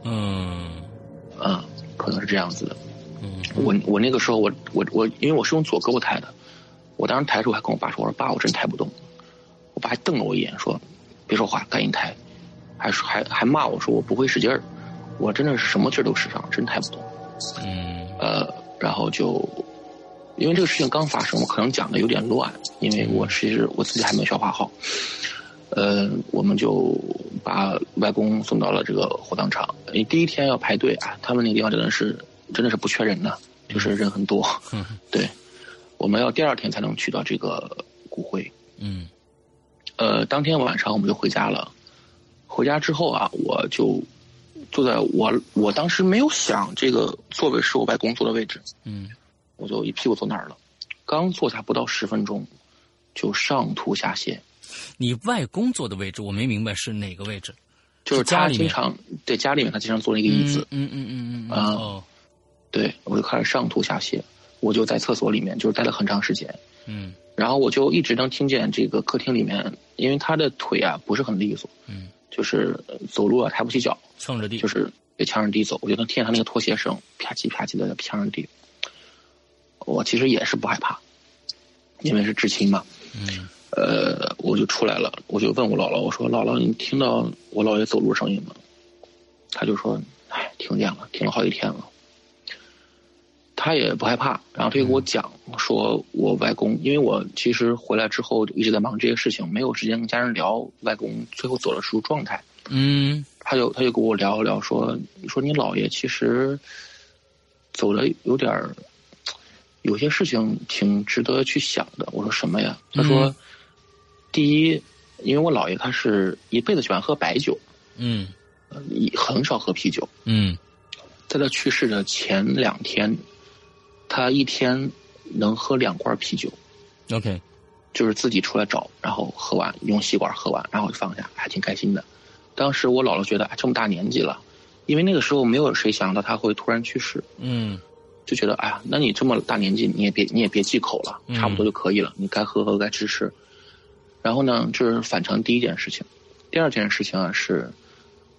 嗯，嗯，可能是这样子的。嗯，我我那个时候我我我因为我是用左胳膊抬的。我当时抬的时候还跟我爸说：“我说爸，我真抬不动。”我爸还瞪了我一眼，说：“别说话，赶紧抬。”还说还还骂我说：“我不会使劲儿。”我真的是什么劲儿都使上，真抬不动。嗯。呃，然后就因为这个事情刚发生，我可能讲的有点乱，因为我其实我自己还没消化好。呃，我们就把外公送到了这个火葬场。你第一天要排队啊，他们那个地方真的是真的是不缺人的，就是人很多。嗯 对，我们要第二天才能取到这个骨灰。嗯，呃，当天晚上我们就回家了。回家之后啊，我就坐在我我当时没有想这个座位是我外公坐的位置。嗯，我就一屁股坐那儿了。刚坐下不到十分钟，就上吐下泻。你外公坐的位置我没明白是哪个位置，就是家里经常对家里面他经常坐那个椅子。嗯嗯嗯嗯嗯啊哦对，我就开始上吐下泻，我就在厕所里面就是待了很长时间。嗯然后我就一直能听见这个客厅里面，因为他的腿啊不是很利索，嗯，就是呃走路啊抬不起脚，蹭着地，就是被墙上地走，我就能听见他那个拖鞋声，啪叽啪叽的在墙上地。我其实也是不害怕，因为是至亲嘛。嗯呃，我就出来了，我就问我姥姥，我说：“姥姥，你听到我姥爷走路声音吗？”他就说：“哎，听见了，听了好几天了。”他也不害怕，然后他就给我讲说，我外公，因为我其实回来之后一直在忙这些事情，没有时间跟家人聊外公最后走的时候状态。嗯他就他就跟我聊一聊说，说你姥爷其实走的有点儿，有些事情挺值得去想的。我说什么呀？他说，嗯第一，因为我姥爷他是一辈子喜欢喝白酒，嗯很少喝啤酒。嗯在他去世的前两天，他一天能喝两罐啤酒，，OK，就是自己出来找，然后喝完，用吸管喝完，然后就放下，还挺开心的。当时我姥姥觉得，哎，这么大年纪了，因为那个时候没有谁想到他会突然去世，嗯就觉得，哎呀，那你这么大年纪，你也别你也别忌口了，嗯差不多就可以了，你该喝喝，该吃吃。然后呢，就是返程第一件事情，第二件事情啊是，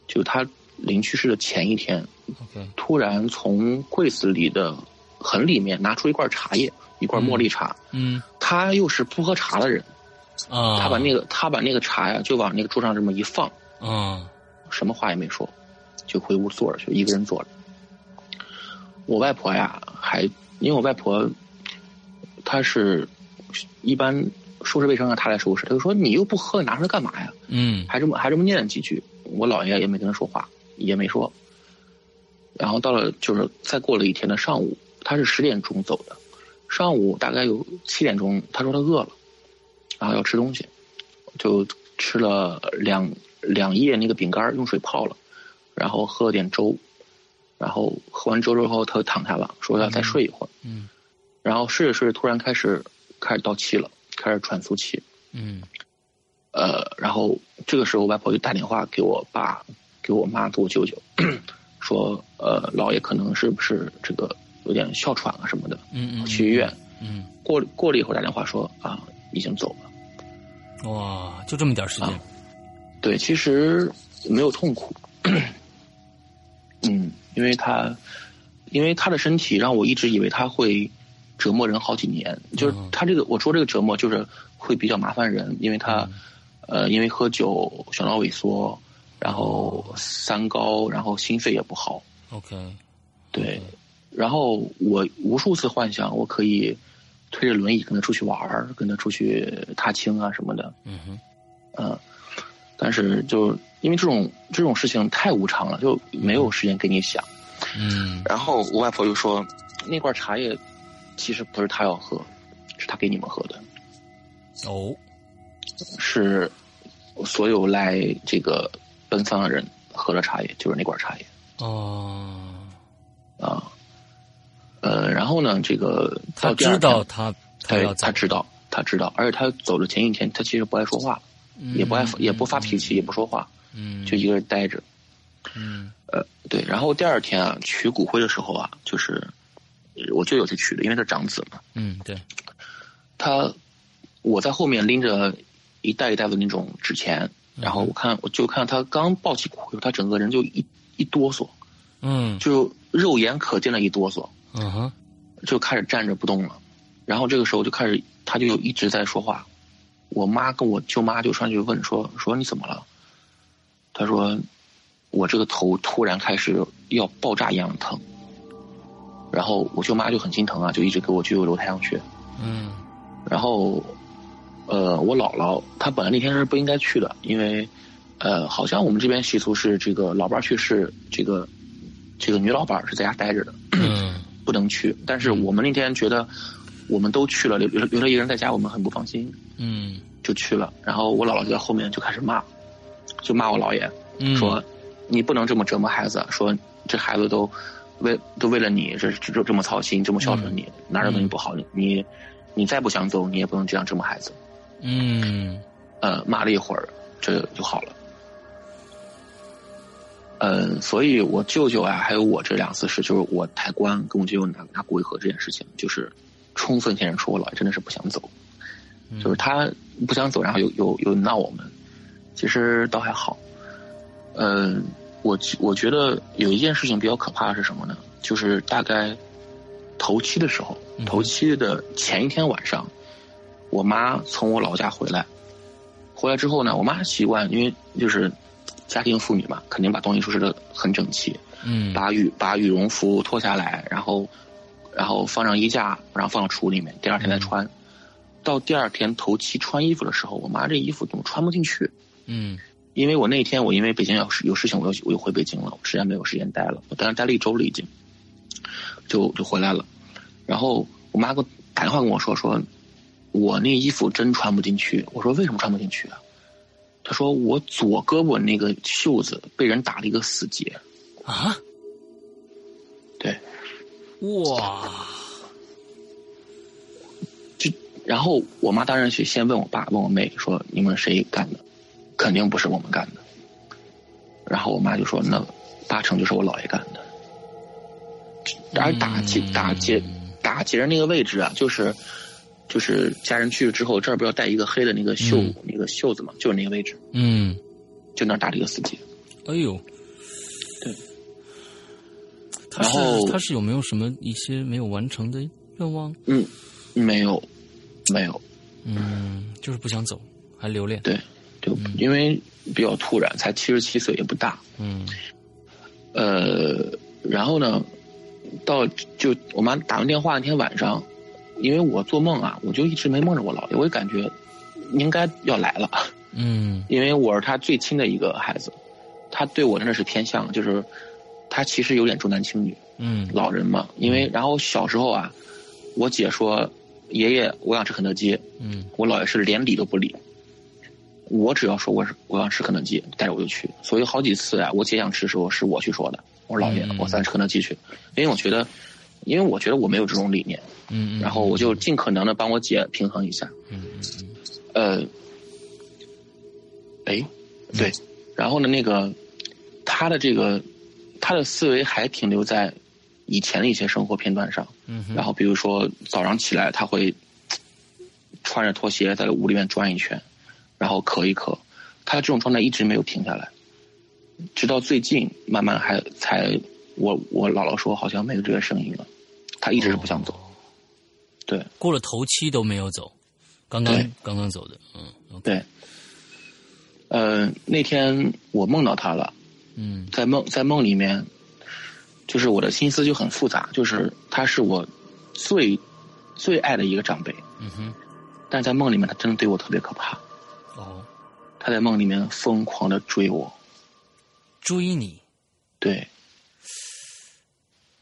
就他临去世的前一天，，OK，突然从柜子里的很里面拿出一罐茶叶，一罐茉莉茶。嗯他又是不喝茶的人，啊，他把那个他把那个茶呀就往那个桌上这么一放，啊什么话也没说，就回屋坐着去，一个人坐着。我外婆呀，还因为我外婆，她是一般收拾卫生让她来收拾，她就说你又不喝，拿出来干嘛呀？嗯还这么还这么念几句。我姥爷也没跟她说话，也没说。然后到了就是再过了一天的上午，他是十点钟走的，上午大概有七点钟，他说他饿了，然后要吃东西，就吃了两两叶那个饼干，用水泡了，然后喝了点粥，然后喝完粥之后他就躺下了，说要再睡一会儿，嗯。然后睡着睡着突然开始开始倒气了，开始喘粗气，嗯。呃，然后这个时候，外婆就打电话给我爸、给我妈、给我舅舅，说，呃，姥爷可能是不是这个有点哮喘啊什么的，嗯嗯，去医院。嗯，过过了一会儿打电话说啊，已经走了。嗯，哇，就这么点时间，对，其实没有痛苦，嗯，因为他，因为他的身体让我一直以为他会折磨人好几年，就是嗯。他这个我说这个折磨就是会比较麻烦人，因为他，呃，因为喝酒小脑萎缩，然后三高，然后心肺也不好，OK，对，然后我无数次幻想我可以推着轮椅跟他出去玩儿，跟他出去踏青啊什么的，嗯哼，嗯，但是就因为这种这种事情太无常了，就没有时间给你想。嗯然后我外婆就说，那罐茶叶其实不是她要喝，是她给你们喝的，哦，是所有来这个奔丧的人喝的茶叶，就是那罐茶叶哦，啊。呃，然后呢，这个他知道天他他他，知道，他知道，而且他走的前一天，他其实不爱说话，也不爱也不发脾气，也不说话，嗯，就一个人待着。嗯呃，对，然后第二天啊，取骨灰的时候啊，就是呃我舅舅去取的，因为他长子嘛，嗯对，他我在后面拎着一袋一袋的那种纸钱，然后我看我就看他刚抱起骨灰，他整个人就一一哆嗦，嗯就肉眼可见的一哆嗦，嗯哼，就开始站着不动了。然后这个时候就开始，他就一直在说话。我妈跟我舅妈就上去问说说你怎么了？他说我这个头突然开始要爆炸一样的疼。然后我舅妈就很心疼啊，就一直给我舅舅揉太阳穴。嗯然后，呃，我姥姥她本来那天是不应该去的，因为，呃，好像我们这边习俗是这个老伴儿去世，这个这个女老伴儿是在家待着的，嗯不能去。但是我们那天觉得我们都去了，留留留他一个人在家，我们很不放心，嗯就去了。然后我姥姥就在后面就开始骂，就骂我姥爷，嗯，说你不能这么折磨孩子，说这孩子都为都为了你这这这么操心，这么孝顺你，哪儿有东西不好？你你你再不想走，你也不能这样折磨孩子。嗯呃，骂了一会儿，这就好了。嗯、所以我舅舅啊，还有我这两次是，就是我抬棺跟我舅舅拿拿骨灰盒这件事情，就是充分显示出我姥爷真的是不想走，就是他不想走，然后又又又闹我们，其实倒还好。嗯、我我觉得有一件事情比较可怕的是什么呢？就是大概头七的时候，嗯头七的前一天晚上，我妈从我老家回来，回来之后呢，我妈习惯，因为就是家庭妇女嘛，肯定把东西收拾的很整齐，嗯把羽把羽绒服脱下来，然后然后放上衣架，然后放到橱里面，第二天再穿。到第二天头七穿衣服的时候，我妈这衣服怎么穿不进去？嗯因为我那天我因为北京有事有事情，我又我又回北京了，我实在没有时间待了，我当时待了一周了已经，就就回来了。然后我妈给我打电话跟我说说，我那衣服真穿不进去。我说为什么穿不进去啊？她说我左胳膊那个袖子被人打了一个死结。啊对，哇就然后我妈当然去先问我爸问我妹说你们谁干的？肯定不是我们干的。然后我妈就说那八成就是我姥爷干的。而打结嗯打结打结的那个位置啊，就是就是家人去了之后，这儿不要带一个黑的那个袖、嗯那个袖子嘛，就是那个位置，嗯，就那儿打了一个死结。哎呦，对，他然后是他是有没有什么一些没有完成的愿望？嗯，没有，没有，嗯，就是不想走，还留恋。对，就因为比较突然，才七十七岁，也不大。嗯呃，然后呢，到就我妈打完电话那天晚上，因为我做梦啊，我就一直没梦着我姥爷，我就感觉应该要来了，嗯。因为我是他最亲的一个孩子，他对我真的是偏向，就是他其实有点重男轻女，嗯。老人嘛。因为然后小时候啊，我姐说爷爷我想吃肯德基，嗯。我姥爷是连理都不理。我只要说我是我想吃肯德基，带着我就去。所以好几次啊，我姐想吃的时候是我去说的，我说姥爷嗯，我咱吃肯德基去，因为我觉得，因为我觉得我没有这种理念，嗯，然后我就尽可能的帮我姐平衡一下。嗯嗯呃，哎，对，然后呢，那个他的这个他的思维还停留在以前的一些生活片段上。嗯，然后比如说早上起来，他会穿着拖鞋在屋里面转一圈，然后咳一咳，他这种状态一直没有停下来，直到最近慢慢还才我我姥姥说好像没有这个声音了，他一直是不想走。对。过了头七都没有走，刚刚刚刚走的，嗯对，呃，那天我梦到他了，嗯。在梦在梦里面，就是我的心思就很复杂，就是他是我最最爱的一个长辈。嗯哼，但在梦里面，他真的对我特别可怕。哦，他在梦里面疯狂的追我，追你，对，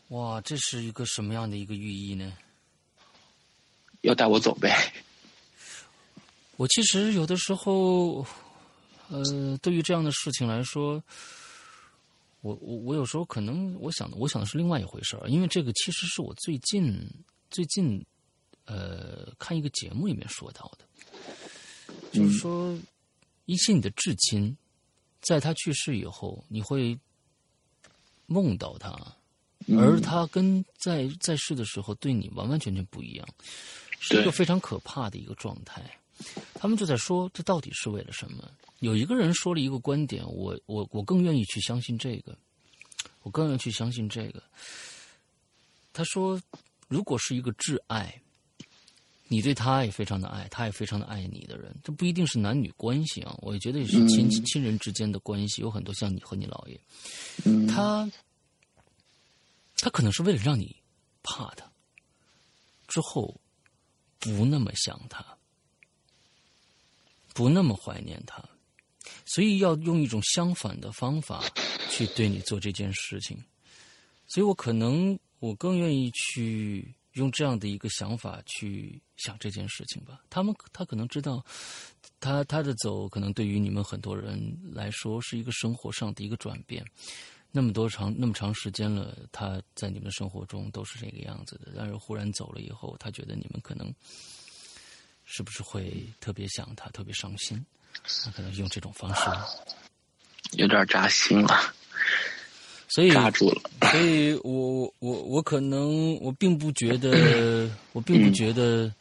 哇，这是一个什么样的一个寓意呢？要带我走呗。我其实有的时候，呃，对于这样的事情来说，我我我有时候可能我想我想的是另外一回事儿，因为这个其实是我最近最近呃看一个节目里面说到的，就是说一些你的至亲，在他去世以后，你会梦到他，而他跟在在世的时候对你完完全全不一样，是一个非常可怕的一个状态。他们就在说，这到底是为了什么？有一个人说了一个观点，我我我更愿意去相信这个，我更愿意去相信这个。他说，如果是一个挚爱，你对他也非常的爱，他也非常的爱你的人，这不一定是男女关系啊，我也觉得也是亲、嗯亲人之间的关系，有很多像你和你姥爷，嗯，他他可能是为了让你怕他，之后不那么想他，不那么怀念他，所以要用一种相反的方法去对你做这件事情。所以我可能我更愿意去用这样的一个想法去想这件事情吧。他们他可能知道，他他的走可能对于你们很多人来说是一个生活上的一个转变。那么多长那么长时间了，他在你们的生活中都是这个样子的。但是忽然走了以后，他觉得你们可能是不是会特别想他，特别伤心？他可能用这种方式，有点扎心了，所以扎住了。所以我我我可能我并不觉得，我并不觉得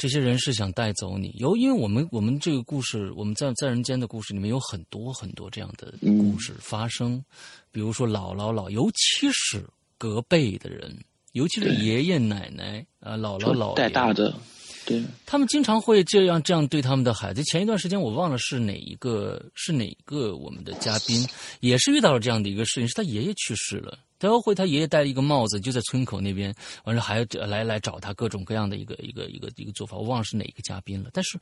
这些人是想带走你。有，因为我们我们这个故事，我们在在人间的故事里面有很多很多这样的故事发生。比如说姥姥姥，尤其是隔辈的人，尤其是爷爷奶奶啊，姥姥姥爷带大的，对，他们经常会这样这样对他们的孩子。前一段时间我忘了是哪一个是哪个我们的嘉宾，也是遇到了这样的一个事情，是他爷爷去世了，他会他爷爷戴了一个帽子，就在村口那边，完了还来来找他各种各样的一个一个一个一个做法，我忘了是哪一个嘉宾了。但是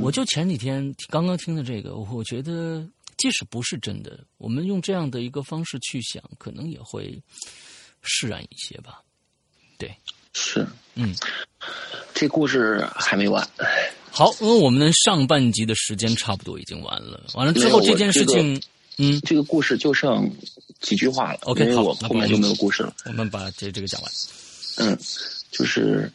我就前几天刚刚听的这个，我觉得。即使不是真的，我们用这样的一个方式去想，可能也会释然一些吧。对，是，嗯，这故事还没完。好，因为我们上半集的时间差不多已经完了，完了之后这件事情，嗯，这个故事就剩几句话了。OK，好，我后面就没有故事了。我们把这这个讲完。嗯，就是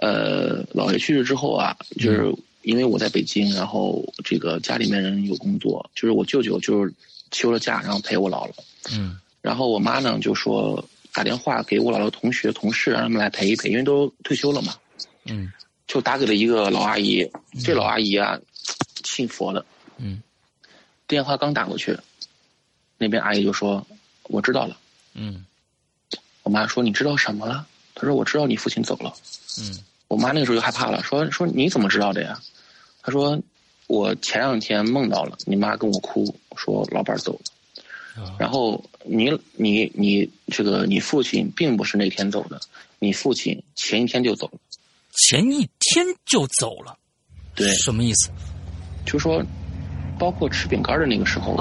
呃，姥爷去世之后啊，就是。因为我在北京，然后这个家里面人有工作，就是我舅舅就是休了假，然后陪我姥姥。嗯。然后我妈呢就说打电话给我姥姥同学同事，让他们来陪一陪，因为都退休了嘛。嗯。就打给了一个老阿姨，这老阿姨啊，信佛的。嗯。电话刚打过去，那边阿姨就说：“我知道了。”嗯。我妈说：“你知道什么了？”她说：“我知道你父亲走了。”嗯。我妈那个时候就害怕了，说：“说你怎么知道的呀？”她说：“我前两天梦到了你妈跟我哭，说老伴走了。然后你你你这个你父亲并不是那天走的，你父亲前一天就走了，前一天就走了。对，什么意思？就说包括吃饼干的那个时候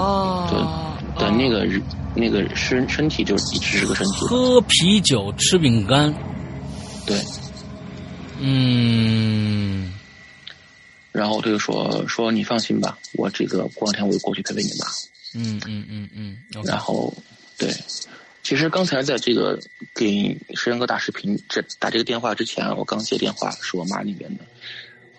对的那个那个身身体就一直是个身体。喝啤酒吃饼干，对，嗯。”然后他就说：“说你放心吧，我这个过两天我就过去陪陪你妈。”嗯嗯嗯嗯。然后，对，其实刚才在这个给石岩哥打视频、这打这个电话之前，我刚接电话是我妈那边的，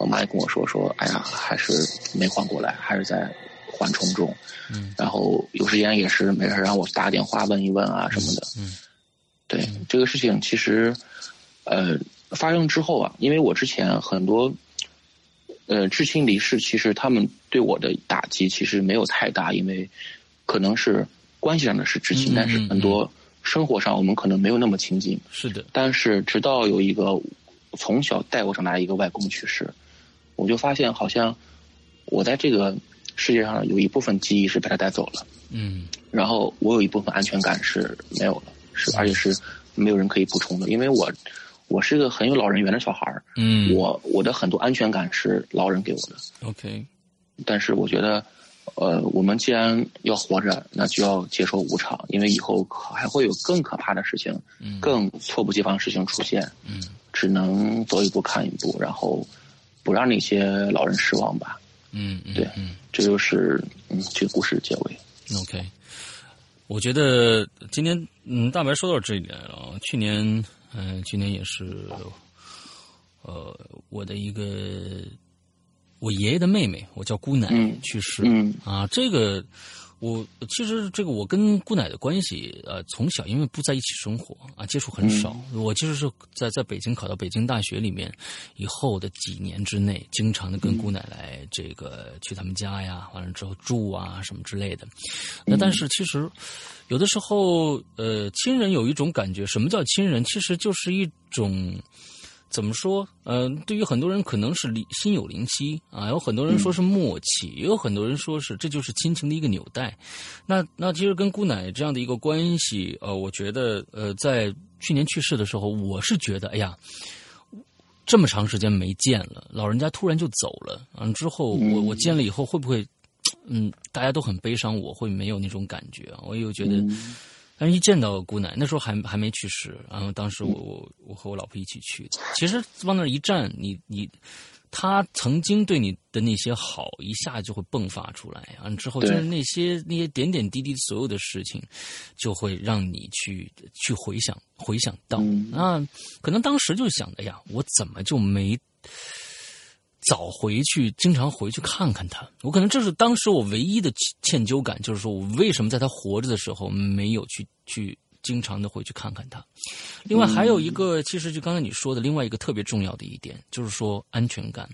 我妈也跟我说说：“哎呀，还是没缓过来，还是在缓冲中。”嗯。然后有时间也是没事让我打电话问一问啊什么的。嗯。对这个事情，其实呃发生之后啊，因为我之前很多。呃，至亲离世，其实他们对我的打击其实没有太大，因为可能是关系上的是至亲，但是很多生活上我们可能没有那么亲近。是的。但是直到有一个从小带我长大的一个外公去世，我就发现好像我在这个世界上有一部分记忆是被他带走了。嗯。然后我有一部分安全感是没有了，是而且是没有人可以补充的，因为我。我是个很有老人缘的小孩儿，嗯，我我的很多安全感是老人给我的。OK，但是我觉得，呃，我们既然要活着，那就要接受无常，因为以后还会有更可怕的事情，嗯，更猝不及防的事情出现，嗯，只能走一步看一步，然后不让那些老人失望吧。嗯，对，嗯，这就是嗯这个故事结尾。OK，我觉得今天嗯大白说到这里来了，去年。嗯，去年也是，呃，我的一个我爷爷的妹妹，我叫姑奶去世。嗯啊，这个我其实这个我跟姑奶的关系，呃，从小因为不在一起生活啊，接触很少。我其实是在在北京考到北京大学里面以后的几年之内，经常的跟姑奶奶这个去他们家呀，完了之后住啊什么之类的。那但是其实。有的时候，呃，亲人有一种感觉，什么叫亲人？其实就是一种怎么说？呃，对于很多人可能是心有灵犀啊，有很多人说是默契，也有很多人说是这就是亲情的一个纽带。那那其实跟姑奶这样的一个关系，呃，我觉得呃，在去年去世的时候，我是觉得，哎呀，这么长时间没见了，老人家突然就走了，嗯，之后我我见了以后会不会，嗯，大家都很悲伤，我会没有那种感觉，我又觉得。但是，一见到姑奶，那时候还还没去世，然后当时我我我和我老婆一起去的。其实往那一站，你你，他曾经对你的那些好，一下就会迸发出来啊！之后就是那些那些点点滴滴所有的事情，就会让你去去回想回想到啊，可能当时就想的呀，我怎么就没。早回去，经常回去看看他。我可能这是当时我唯一的歉疚感，就是说我为什么在他活着的时候没有去去经常的回去看看他。另外还有一个，其实就刚才你说的另外一个特别重要的一点，就是说安全感。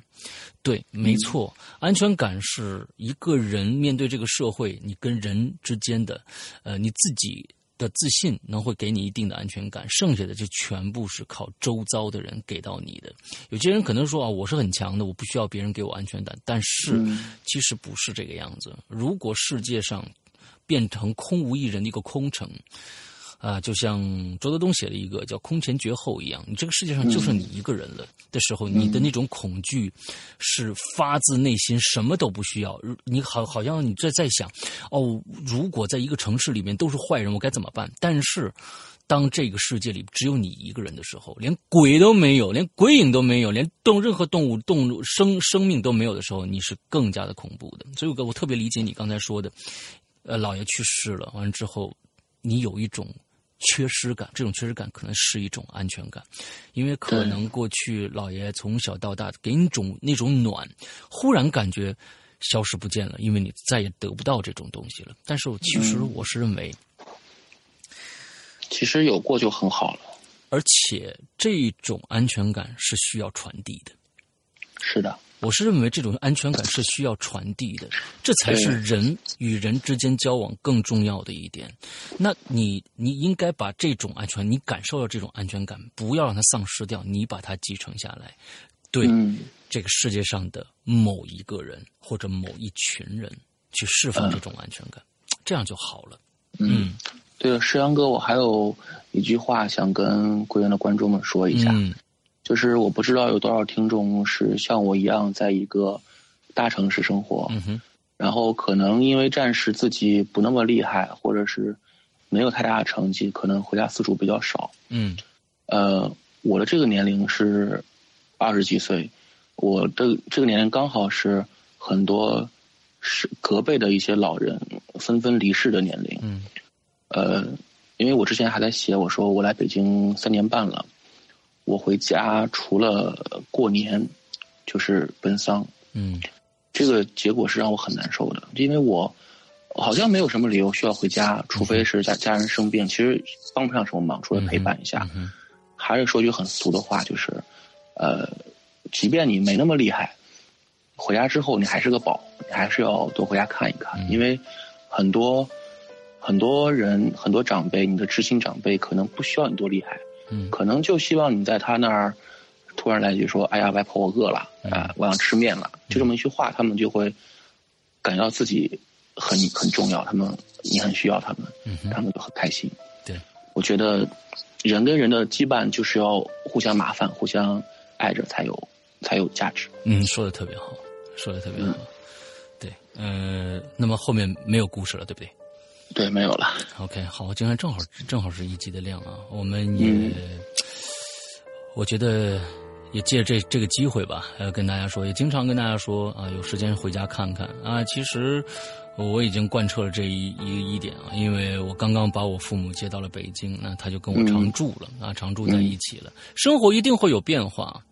对，没错，安全感是一个人面对这个社会，你跟人之间的，呃，你自己。的自信能会给你一定的安全感，剩下的就全部是靠周遭的人给到你的。有些人可能说啊，我是很强的，我不需要别人给我安全感，但是其实不是这个样子。如果世界上变成空无一人的一个空城。啊，就像周德东写的一个叫“空前绝后”一样，你这个世界上就剩你一个人了的时候，你的那种恐惧是发自内心，什么都不需要。你好，好像你在在想，哦，如果在一个城市里面都是坏人，我该怎么办？但是，当这个世界里只有你一个人的时候，连鬼都没有，连鬼影都没有，连动任何动物、动物生生命都没有的时候，你是更加的恐怖的。所以，我我特别理解你刚才说的，呃，姥爷去世了，完了之后，你有一种。缺失感，这种缺失感可能是一种安全感，因为可能过去老爷从小到大给你种那种暖，忽然感觉消失不见了，因为你再也得不到这种东西了。但是其实我是认为，其实有过就很好了，而且这种安全感是需要传递的。是的。我是认为这种安全感是需要传递的，这才是人与人之间交往更重要的一点。那你你应该把这种安全，你感受到这种安全感，不要让它丧失掉，你把它继承下来，对这个世界上的某一个人或者某一群人去释放这种安全感，这样就好了。嗯，对了，石阳哥，我还有一句话想跟贵院的观众们说一下。就是我不知道有多少听众是像我一样在一个大城市生活，然后可能因为暂时自己不那么厉害，或者是没有太大的成绩，可能回家次数比较少。嗯，呃，我的这个年龄是二十几岁，我的这个年龄刚好是很多是隔辈的一些老人纷纷离世的年龄。嗯，呃，因为我之前还在写，我说我来北京三年半了。我回家除了过年，就是奔丧。嗯，这个结果是让我很难受的，因为我好像没有什么理由需要回家，除非是家家人生病，其实帮不上什么忙，除了陪伴一下。还是说句很俗的话，就是，呃，即便你没那么厉害，回家之后你还是个宝，你还是要多回家看一看，因为很多很多人很多长辈，你的知心长辈可能不需要你多厉害。可能就希望你在他那儿突然来一句说：“哎呀，外婆，我饿了啊，我想吃面了。”就这么一句话，他们就会感觉到自己很 很重要，他们你很需要他们，他们就很开心。对，我觉得人跟人的羁绊就是要互相麻烦、互相爱着才有才有价值。嗯，说的特别好，说的特别好。对，呃，那么后面没有故事了，对不对？对，没有了。OK，好，今天正好正好是一集的量啊，我们也，我觉得也借这这个机会吧，要跟大家说，也经常跟大家说啊，有时间回家看看啊。其实我已经贯彻了这一一一点啊，因为我刚刚把我父母接到了北京，那他就跟我常住了啊，常住在一起了，生活一定会有变化。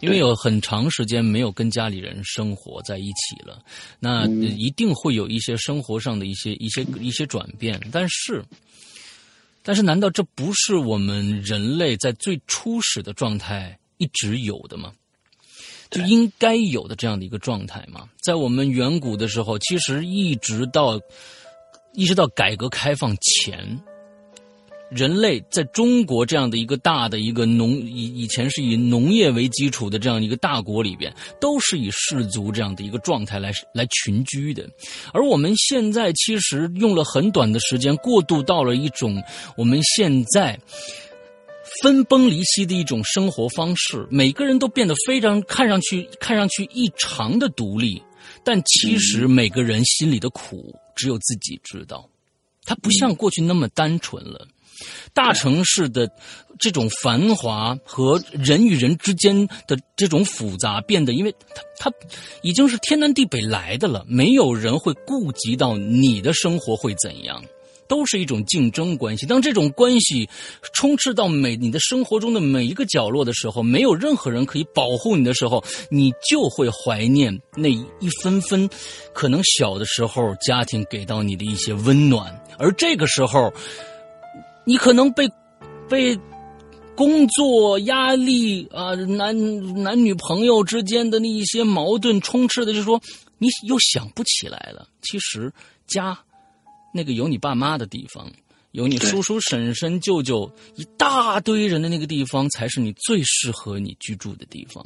因为有很长时间没有跟家里人生活在一起了，那一定会有一些生活上的一些一些一些转变。但是，但是，难道这不是我们人类在最初始的状态一直有的吗？就应该有的这样的一个状态嘛？在我们远古的时候，其实一直到一直到改革开放前，人类在中国这样的一个大的一个农以以前是以农业为基础的这样一个大国里边，都是以氏族这样的一个状态来来群居的。而我们现在其实用了很短的时间，过渡到了一种我们现在分崩离析的一种生活方式，每个人都变得非常看上去看上去异常的独立，但其实每个人心里的苦只有自己知道。它不像过去那么单纯了。大城市的这种繁华和人与人之间的这种复杂，变得因为它它已经是天南地北来的了，没有人会顾及到你的生活会怎样，都是一种竞争关系。当这种关系充斥到每你的生活中的每一个角落的时候，没有任何人可以保护你的时候，你就会怀念那一分分可能小的时候家庭给到你的一些温暖，而这个时候。你可能被被工作压力啊，男男女朋友之间的那一些矛盾充斥的，就是说你又想不起来了。其实家那个有你爸妈的地方，有你叔叔婶婶舅舅一大堆人的那个地方，才是你最适合你居住的地方。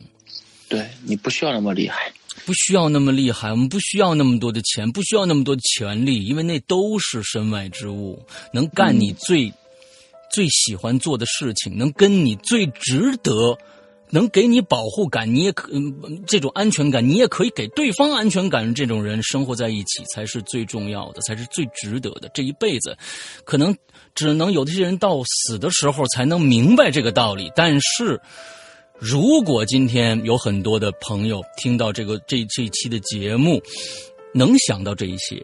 对你不需要那么厉害，不需要那么厉害，我们不需要那么多的钱，不需要那么多的权利，因为那都是身外之物，能干你最。最喜欢做的事情，能跟你最值得，能给你保护感，你也可这种安全感，你也可以给对方安全感。这种人生活在一起才是最重要的，才是最值得的。这一辈子，可能只能有这些人到死的时候才能明白这个道理。但是，如果今天有很多的朋友听到这个这这期的节目，能想到这一些，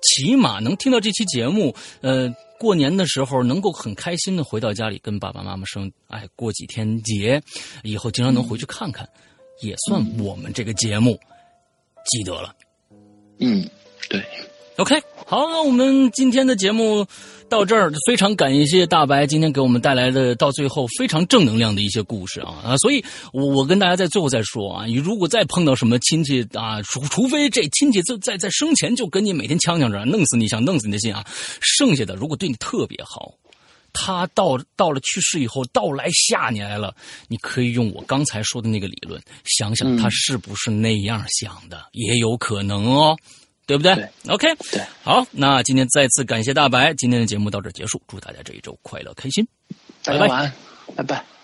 起码能听到这期节目，呃。过年的时候能够很开心的回到家里跟爸爸妈妈生，哎，过几天节，以后经常能回去看看，也算我们这个节目积德了。嗯，对。OK，好，那我们今天的节目。到这儿，非常感谢大白今天给我们带来的到最后非常正能量的一些故事啊啊！所以，我我跟大家在最后再说啊，你如果再碰到什么亲戚啊，除除非这亲戚在在在生前就跟你每天呛呛着，弄死你想弄死你的心啊，剩下的如果对你特别好，他到到了去世以后到来吓你来了，你可以用我刚才说的那个理论，想想他是不是那样想的，也有可能哦。对不对？OK，对，好，那今天再次感谢大白，今天的节目到这结束，祝大家这一周快乐开心，拜拜，拜拜。